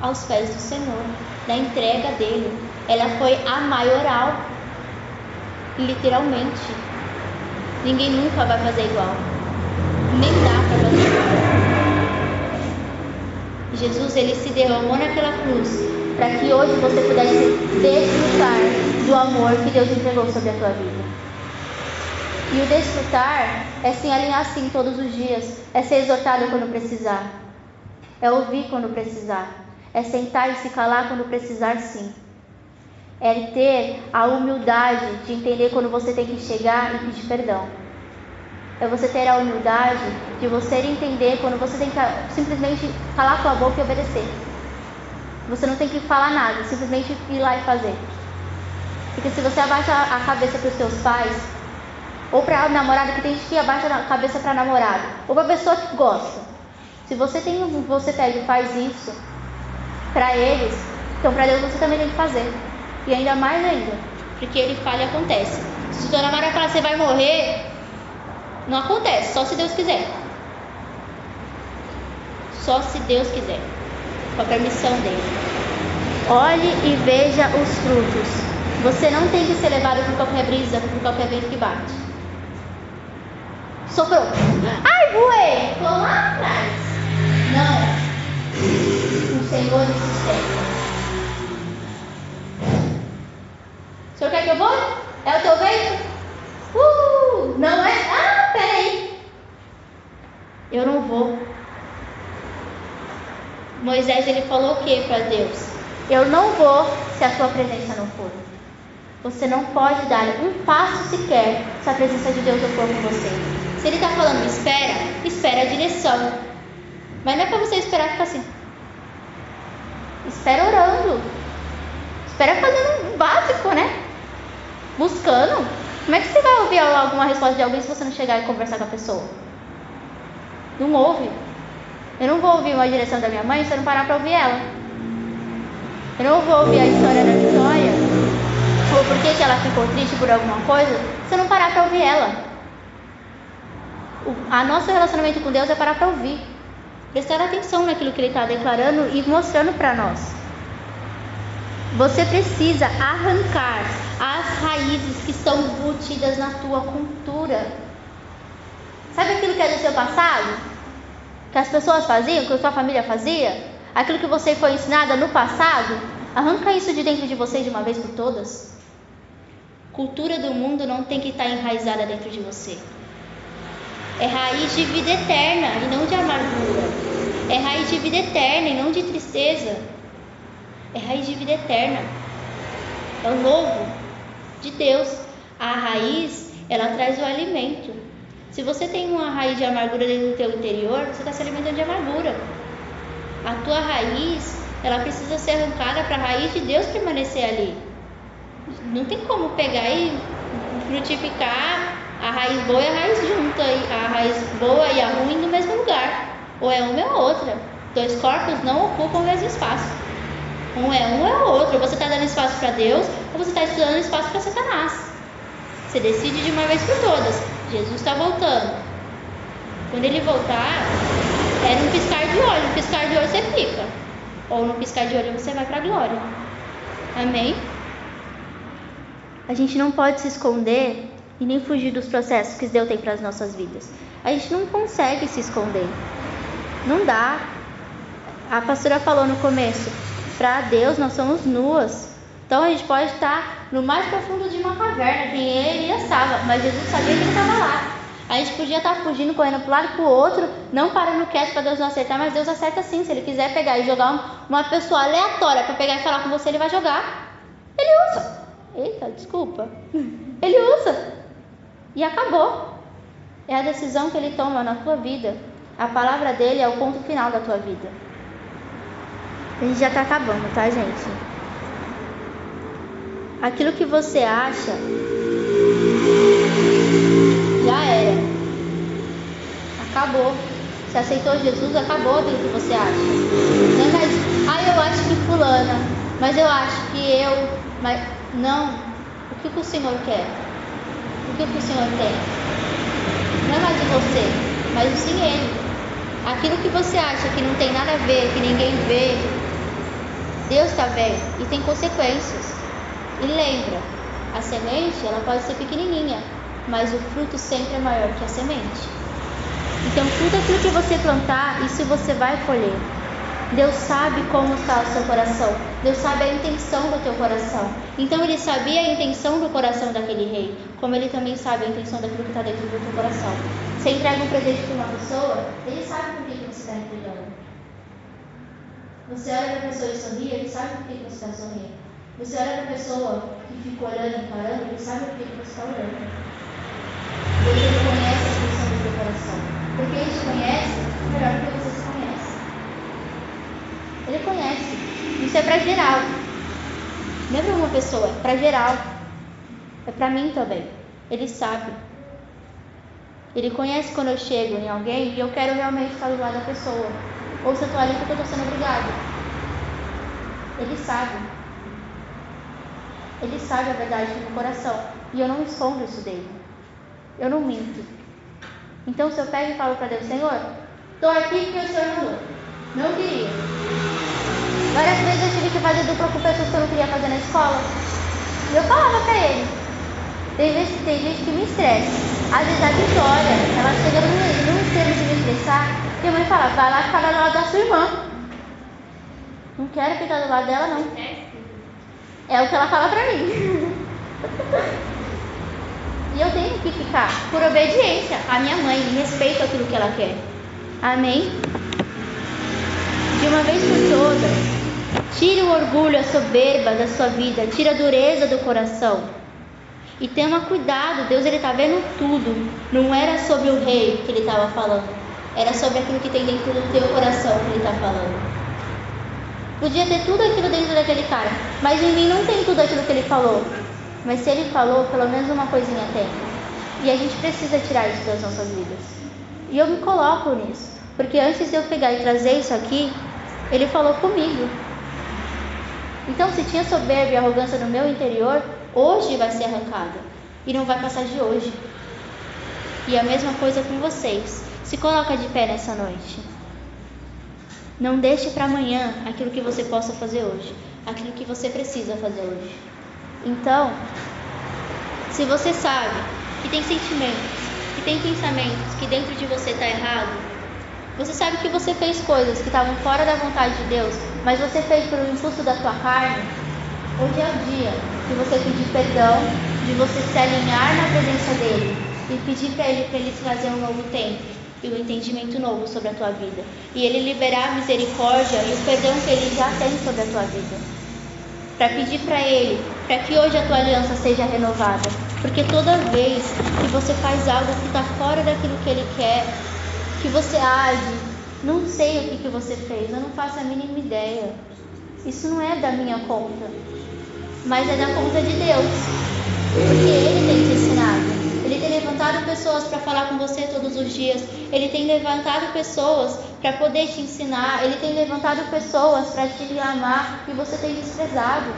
aos pés do Senhor, na entrega dele. Ela foi a maioral, literalmente. Ninguém nunca vai fazer igual. Nem dá para fazer igual. Jesus ele se derramou naquela cruz para que hoje você pudesse desfrutar do amor que Deus entregou sobre a tua vida. E o desfrutar é se alinhar assim todos os dias, é ser exortado quando precisar, é ouvir quando precisar, é sentar e se calar quando precisar sim. É ter a humildade de entender quando você tem que chegar e pedir perdão. É você ter a humildade de você entender quando você tem que simplesmente calar sua boca e obedecer. Você não tem que falar nada, simplesmente ir lá e fazer. Porque se você abaixa a cabeça para os seus pais, ou para a namorada que tem que abaixa a cabeça para namorado, ou para a pessoa que gosta. Se você tem, você pede faz isso para eles, então para Deus você também tem que fazer. E ainda mais ainda, porque ele fala e acontece. Se sua namorada falar você vai morrer, não acontece, só se Deus quiser. Só se Deus quiser, com a permissão dele. Olhe e veja os frutos. Você não tem que ser levado por qualquer brisa, por qualquer vento que bate. Soprou. Ai, voei! Estou lá atrás. Não. O Senhor me sustenta. O senhor quer que eu vou? É o teu vento? Uh, não é? Ah, peraí. Eu não vou. Moisés ele falou o que para Deus? Eu não vou se a tua presença não for. Você não pode dar um passo sequer se a presença de Deus não for com você. Se ele está falando espera, espera a direção. Mas não é para você esperar ficar assim. Espera orando. Espera fazendo um básico, né? Buscando. Como é que você vai ouvir alguma resposta de alguém se você não chegar e conversar com a pessoa? Não ouve. Eu não vou ouvir uma direção da minha mãe se eu não parar para ouvir ela. Eu não vou ouvir a história da Vitória, ou por que, que ela ficou triste por alguma coisa, se eu não parar para ouvir ela. O a nosso relacionamento com Deus é parar para ouvir. Prestar atenção naquilo que Ele está declarando e mostrando para nós. Você precisa arrancar as raízes que estão embutidas na tua cultura. Sabe aquilo que é do seu passado? Que as pessoas faziam, que a sua família fazia? Aquilo que você foi ensinada no passado? Arranca isso de dentro de você de uma vez por todas. Cultura do mundo não tem que estar enraizada dentro de você. É raiz de vida eterna e não de amargura. É raiz de vida eterna e não de tristeza. É raiz de vida eterna. É o novo de Deus. A raiz, ela traz o alimento. Se você tem uma raiz de amargura dentro do teu interior, você está se alimentando de amargura. A tua raiz, ela precisa ser arrancada para a raiz de Deus permanecer ali. Não tem como pegar e frutificar a raiz boa e a raiz junta, a raiz boa e a ruim no mesmo lugar. Ou é uma ou outra. Dois corpos não ocupam o mesmo espaço. Um é um, é outro. Ou você está dando espaço para Deus, ou você está dando espaço para Satanás. Você decide de uma vez por todas. Jesus está voltando. Quando ele voltar, é num piscar de olho. No piscar de olho você fica. Ou no piscar de olho você vai para a glória. Amém? A gente não pode se esconder e nem fugir dos processos que Deus tem para as nossas vidas. A gente não consegue se esconder. Não dá. A pastora falou no começo: para Deus nós somos nuas. Então a gente pode estar no mais profundo de uma caverna, quem ele estava, mas Jesus sabia que ele estava lá. A gente podia estar fugindo, correndo para um lado e para o outro, não parando quieto para Deus não acertar, mas Deus acerta sim. Se Ele quiser pegar e jogar uma pessoa aleatória para pegar e falar com você, Ele vai jogar. Ele usa. Eita, desculpa. Ele usa. E acabou. É a decisão que Ele toma na tua vida. A palavra dele é o ponto final da tua vida. A gente já está acabando, tá, gente? Aquilo que você acha já era. Acabou. Você aceitou Jesus, acabou aquilo que você acha. Não é mais, ah, eu acho que fulana, mas eu acho que eu. Mas não. O que, que o Senhor quer? O que, que o Senhor tem? Não é mais de você, mas sim Ele. Aquilo que você acha que não tem nada a ver, que ninguém vê, Deus está vendo e tem consequências. E lembra, a semente ela pode ser pequenininha, mas o fruto sempre é maior que a semente. Então, tudo aquilo que você plantar, isso você vai colher. Deus sabe como está o seu coração. Deus sabe a intenção do teu coração. Então, Ele sabia a intenção do coração daquele rei, como Ele também sabe a intenção daquilo que está dentro do teu coração. Você entrega um presente para uma pessoa, Ele sabe por que você está entregando. Você olha para a pessoa e sorri, Ele sabe por que você está sorrindo. Você olha para a pessoa que fica olhando e encarando, Ele sabe por que você está olhando. Ele conhece a intenção do coração. Porque ele te conhece melhor do que você se conhece. Ele conhece. Isso é para geral. Não é uma pessoa, é para geral. É para mim também. Ele sabe. Ele conhece quando eu chego em alguém e eu quero realmente estar do lado da pessoa. Ou se ali porque eu estou sendo obrigado. Ele sabe. Ele sabe a verdade do meu coração. E eu não escondo isso dele. Eu não minto. Então, se eu pego e falo para Deus, Senhor, estou aqui porque o Senhor mandou. Não queria. Várias vezes eu tive que fazer dupla com pessoas que eu não queria fazer na escola. E eu falava pra ele. Tem vezes tem gente que me estressa. Às vezes a Vitória, ela chega num, num extremo de me estressar, e a mãe fala, vai lá ficar do lado da sua irmã. Não quero ficar do lado dela, não. É o que ela fala pra mim. e eu tenho que ficar por obediência à minha mãe, em respeito àquilo que ela quer. Amém? De uma vez por todas, tire o orgulho, a soberba da sua vida, tire a dureza do coração. E tenha cuidado, Deus ele está vendo tudo. Não era sobre o rei que ele estava falando, era sobre aquilo que tem dentro do teu coração que ele está falando. Podia ter tudo aquilo dentro daquele cara, mas em mim não tem tudo aquilo que ele falou. Mas se ele falou, pelo menos uma coisinha tem. E a gente precisa tirar isso das nossas vidas. E eu me coloco nisso. Porque antes de eu pegar e trazer isso aqui, ele falou comigo. Então, se tinha soberba e arrogância no meu interior, hoje vai ser arrancada. E não vai passar de hoje. E a mesma coisa com vocês. Se coloca de pé nessa noite. Não deixe para amanhã aquilo que você possa fazer hoje, aquilo que você precisa fazer hoje. Então, se você sabe que tem sentimentos, que tem pensamentos, que dentro de você está errado, você sabe que você fez coisas que estavam fora da vontade de Deus, mas você fez pelo impulso da sua carne, hoje é o dia de você pedir perdão, de você se alinhar na presença dele e pedir para ele para ele trazer um novo tempo e um entendimento novo sobre a tua vida. E ele liberar a misericórdia e o perdão que ele já tem sobre a tua vida. Para pedir para ele, para que hoje a tua aliança seja renovada. Porque toda vez que você faz algo que está fora daquilo que ele quer, que você age, não sei o que, que você fez, eu não faço a mínima ideia. Isso não é da minha conta, mas é da conta de Deus. Porque Ele tem te ensinado. Ele tem levantado pessoas para falar com você todos os dias. Ele tem levantado pessoas para poder te ensinar. Ele tem levantado pessoas para te amar e você tem desprezado.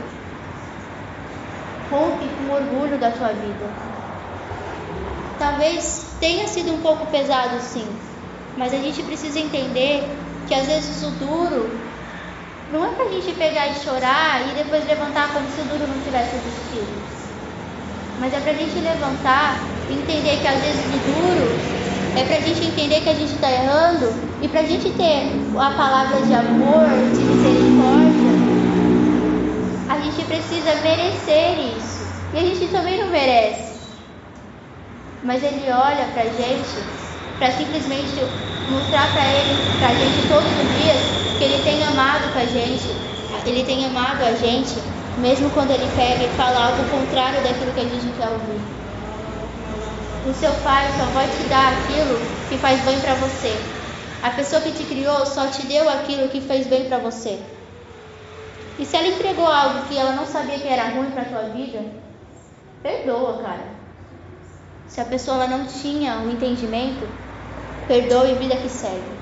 Rompe com orgulho da tua vida. Talvez tenha sido um pouco pesado, sim, mas a gente precisa entender que às vezes o duro não é para a gente pegar e chorar e depois levantar como se o duro não tivesse existido. Mas é para a gente levantar entender que às vezes o duro é para a gente entender que a gente está errando e para a gente ter a palavra de amor, de misericórdia, a gente precisa merecer isso. E a gente também não merece. Mas ele olha para a gente para simplesmente mostrar para ele, para a gente todos os dias que ele tem amado com a gente, ele tem amado a gente mesmo quando ele pega e fala algo contrário daquilo que a gente quer ouvir. O seu pai só vai te dar aquilo que faz bem para você. A pessoa que te criou só te deu aquilo que fez bem para você. E se ela entregou algo que ela não sabia que era ruim para tua vida, perdoa, cara. Se a pessoa ela não tinha um entendimento, perdoe e vida que segue.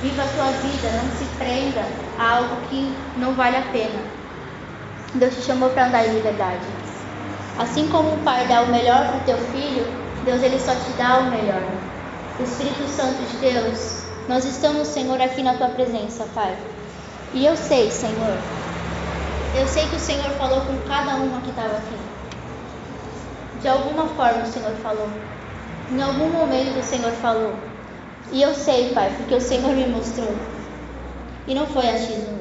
Viva a tua vida, não se prenda a algo que não vale a pena. Deus te chamou para andar em liberdade. Assim como o Pai dá o melhor para o teu filho, Deus ele só te dá o melhor. Espírito Santo de Deus, nós estamos, Senhor, aqui na tua presença, Pai. E eu sei, Senhor, eu sei que o Senhor falou com cada uma que estava aqui. De alguma forma o Senhor falou. Em algum momento o Senhor falou. E eu sei, Pai, porque o Senhor me mostrou. E não foi achismo.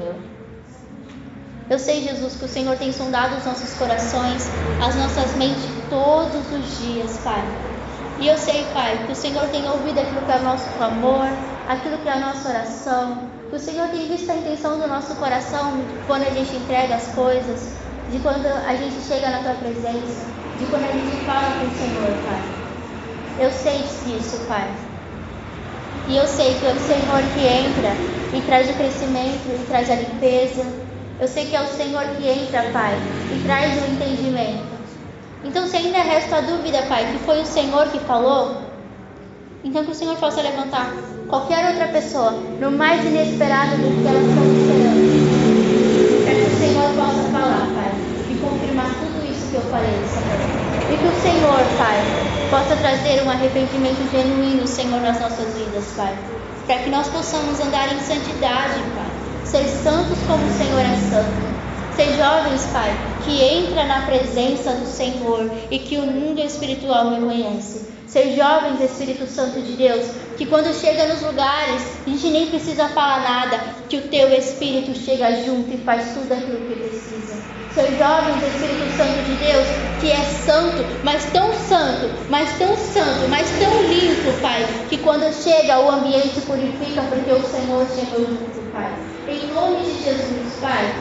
Eu sei, Jesus, que o Senhor tem sondado os nossos corações, as nossas mentes todos os dias, Pai. E eu sei, Pai, que o Senhor tem ouvido aquilo que é o nosso clamor, aquilo que é a nossa oração, que o Senhor tem visto a intenção do nosso coração quando a gente entrega as coisas, de quando a gente chega na Tua presença, de quando a gente fala com o Senhor, Pai. Eu sei disso, Pai. E eu sei que é o Senhor que entra e traz o crescimento e traz a limpeza eu sei que é o Senhor que entra, Pai, e traz o entendimento. Então, se ainda resta a dúvida, Pai, que foi o Senhor que falou, então que o Senhor possa levantar qualquer outra pessoa no mais inesperado do que elas estão esperando. Para que o Senhor possa falar, Pai, e confirmar tudo isso que eu falei, Senhor. E que o Senhor, Pai, possa trazer um arrependimento genuíno, Senhor, nas nossas vidas, Pai. Para que nós possamos andar em santidade, Pai Ser santos como o Senhor é santo. Ser jovens, Pai, que entra na presença do Senhor e que o mundo espiritual reconhece. Ser jovens, Espírito Santo de Deus, que quando chega nos lugares, a gente nem precisa falar nada, que o teu Espírito chega junto e faz tudo aquilo que precisa. Ser jovens, Espírito Santo de Deus, que é santo, mas tão santo, mas tão santo, mas tão limpo, Pai, que quando chega o ambiente purifica, porque o Senhor chegou junto, Pai. Nome de Jesus, Pai,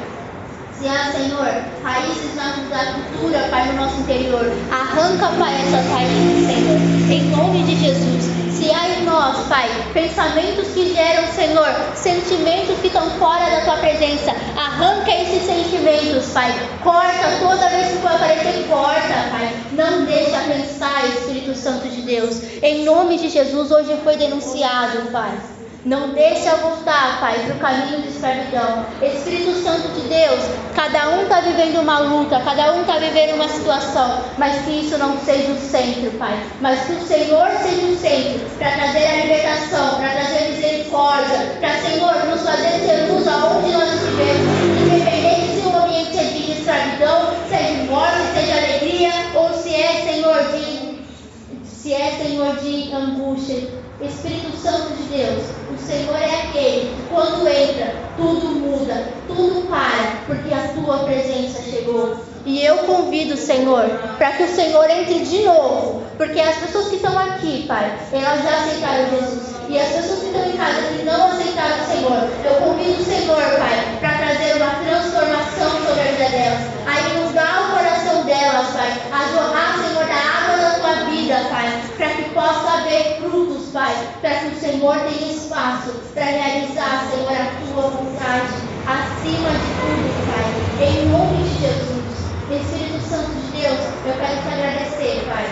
se há, Senhor, raízes da cultura, Pai, no nosso interior, arranca, Pai, essas raízes, Senhor, em nome de Jesus. Se há em nós, Pai, pensamentos que geram, Senhor, sentimentos que estão fora da Tua presença, arranca esses sentimentos, Pai. Corta toda vez que for aparecer, corta, Pai. Não deixa pensar, Espírito Santo de Deus. Em nome de Jesus, hoje foi denunciado, Pai. Não deixa voltar, Pai, para o caminho de escravidão. Espírito Santo de Deus, cada um está vivendo uma luta, cada um está vivendo uma situação, mas que isso não seja o centro, Pai. Mas que o Senhor seja o centro para trazer a libertação, para trazer misericórdia, para, Senhor, nos fazer ser luz aonde nós estivermos. Independente se o ambiente é de escravidão, se de morte, se de alegria, ou se é, Senhor, de, se é, Senhor, de angústia. Espírito Santo de Deus, o Senhor é aquele que quando entra, tudo muda, tudo para, porque a tua presença chegou. E eu convido, Senhor, para que o Senhor entre de novo, porque as pessoas que estão aqui, Pai, elas já aceitaram Jesus. E as pessoas que estão em casa que não aceitaram o Senhor, eu convido o Senhor, Pai, para trazer uma transformação sobre a vida delas, a inundar o coração delas, Pai, a jorrar, Senhor, da água da tua vida, Pai, para que possa haver frutos, Pai, para que o Senhor tenha espaço para realizar, Senhor, a tua vontade, acima de tudo, Pai, em nome de Jesus. Espírito Santo de Deus, eu quero te agradecer, Pai,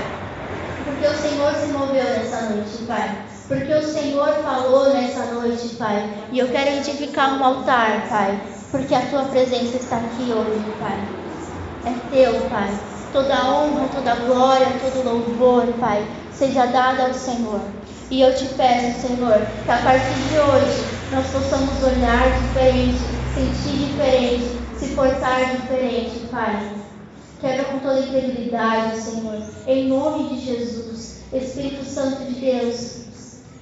porque o Senhor se moveu nessa noite, Pai. Porque o Senhor falou nessa noite, Pai. E eu quero edificar um altar, Pai. Porque a tua presença está aqui hoje, Pai. É teu, Pai. Toda honra, toda glória, todo louvor, Pai, seja dada ao Senhor. E eu te peço, Senhor, que a partir de hoje nós possamos olhar diferente, sentir diferente, se portar diferente, Pai. Quebra com toda incredulidade, Senhor. Em nome de Jesus, Espírito Santo de Deus,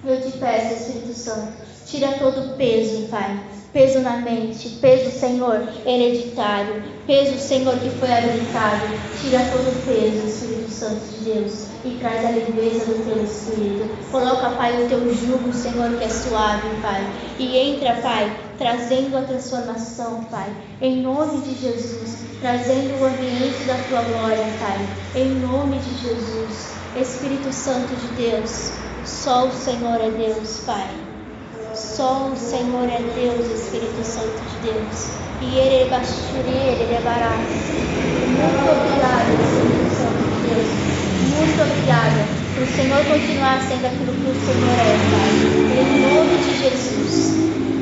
eu te peço, Espírito Santo, tira todo o peso, Pai. Peso na mente, peso, Senhor, hereditário, peso, Senhor, que foi habilitado. Tira todo o peso, Espírito Santo de Deus, e traz a leveza do teu Espírito. Coloca, Pai, o teu jugo, Senhor, que é suave, Pai. E entra, Pai, trazendo a transformação, Pai. Em nome de Jesus, trazendo o ambiente da tua glória, Pai. Em nome de Jesus, Espírito Santo de Deus. Só o Senhor é Deus, Pai. Só o Senhor é Deus, Espírito Santo de Deus. E ele basturi, ele barato. Muito obrigada, Espírito Santo de Deus. Muito obrigada por o Senhor continuar sendo aquilo que o Senhor é, Pai. Em nome de Jesus.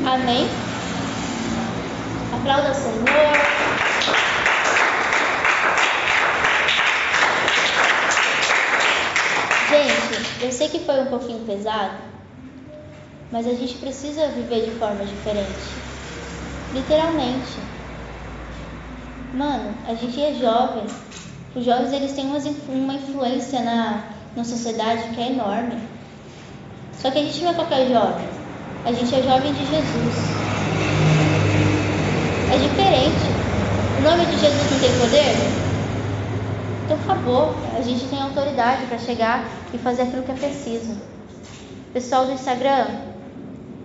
Amém. Aplauda o Senhor. Gente, eu sei que foi um pouquinho pesado, mas a gente precisa viver de forma diferente. Literalmente. Mano, a gente é jovem. Os jovens eles têm uma influência na, na sociedade que é enorme. Só que a gente não é qualquer jovem. A gente é jovem de Jesus. É diferente. O nome de Jesus não tem poder? Então acabou. A gente tem autoridade para chegar e fazer aquilo que é preciso. Pessoal do Instagram,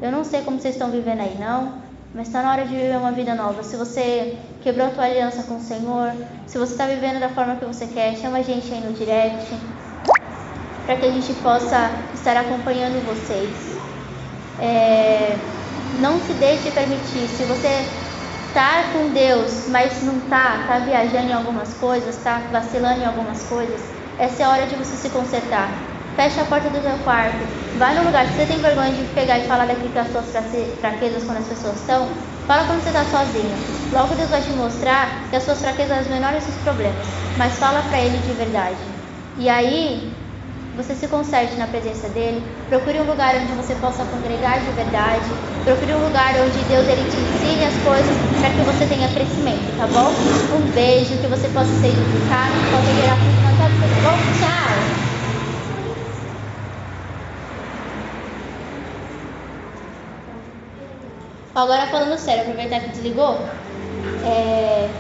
eu não sei como vocês estão vivendo aí, não, mas está na hora de viver uma vida nova. Se você quebrou a tua aliança com o Senhor, se você está vivendo da forma que você quer, chama a gente aí no direct, para que a gente possa estar acompanhando vocês. É, não se deixe permitir. Se você estar tá com Deus, mas não tá, tá viajando em algumas coisas, tá vacilando em algumas coisas, essa é a hora de você se consertar. Fecha a porta do seu quarto, vai no lugar. Se você tem vergonha de pegar e falar daquilo que as suas fraquezas quando as pessoas estão, fala quando você está sozinho. Logo Deus vai te mostrar que as suas fraquezas são as menores dos problemas, mas fala para Ele de verdade. E aí você se conserte na presença dele, procure um lugar onde você possa congregar de verdade, procure um lugar onde Deus ele te ensine as coisas para que você tenha crescimento, tá bom? Um beijo, que você possa ser edificado, possa gerar fruto na sua vida, tá bom? Tchau! Agora falando sério, aproveitar que desligou, é,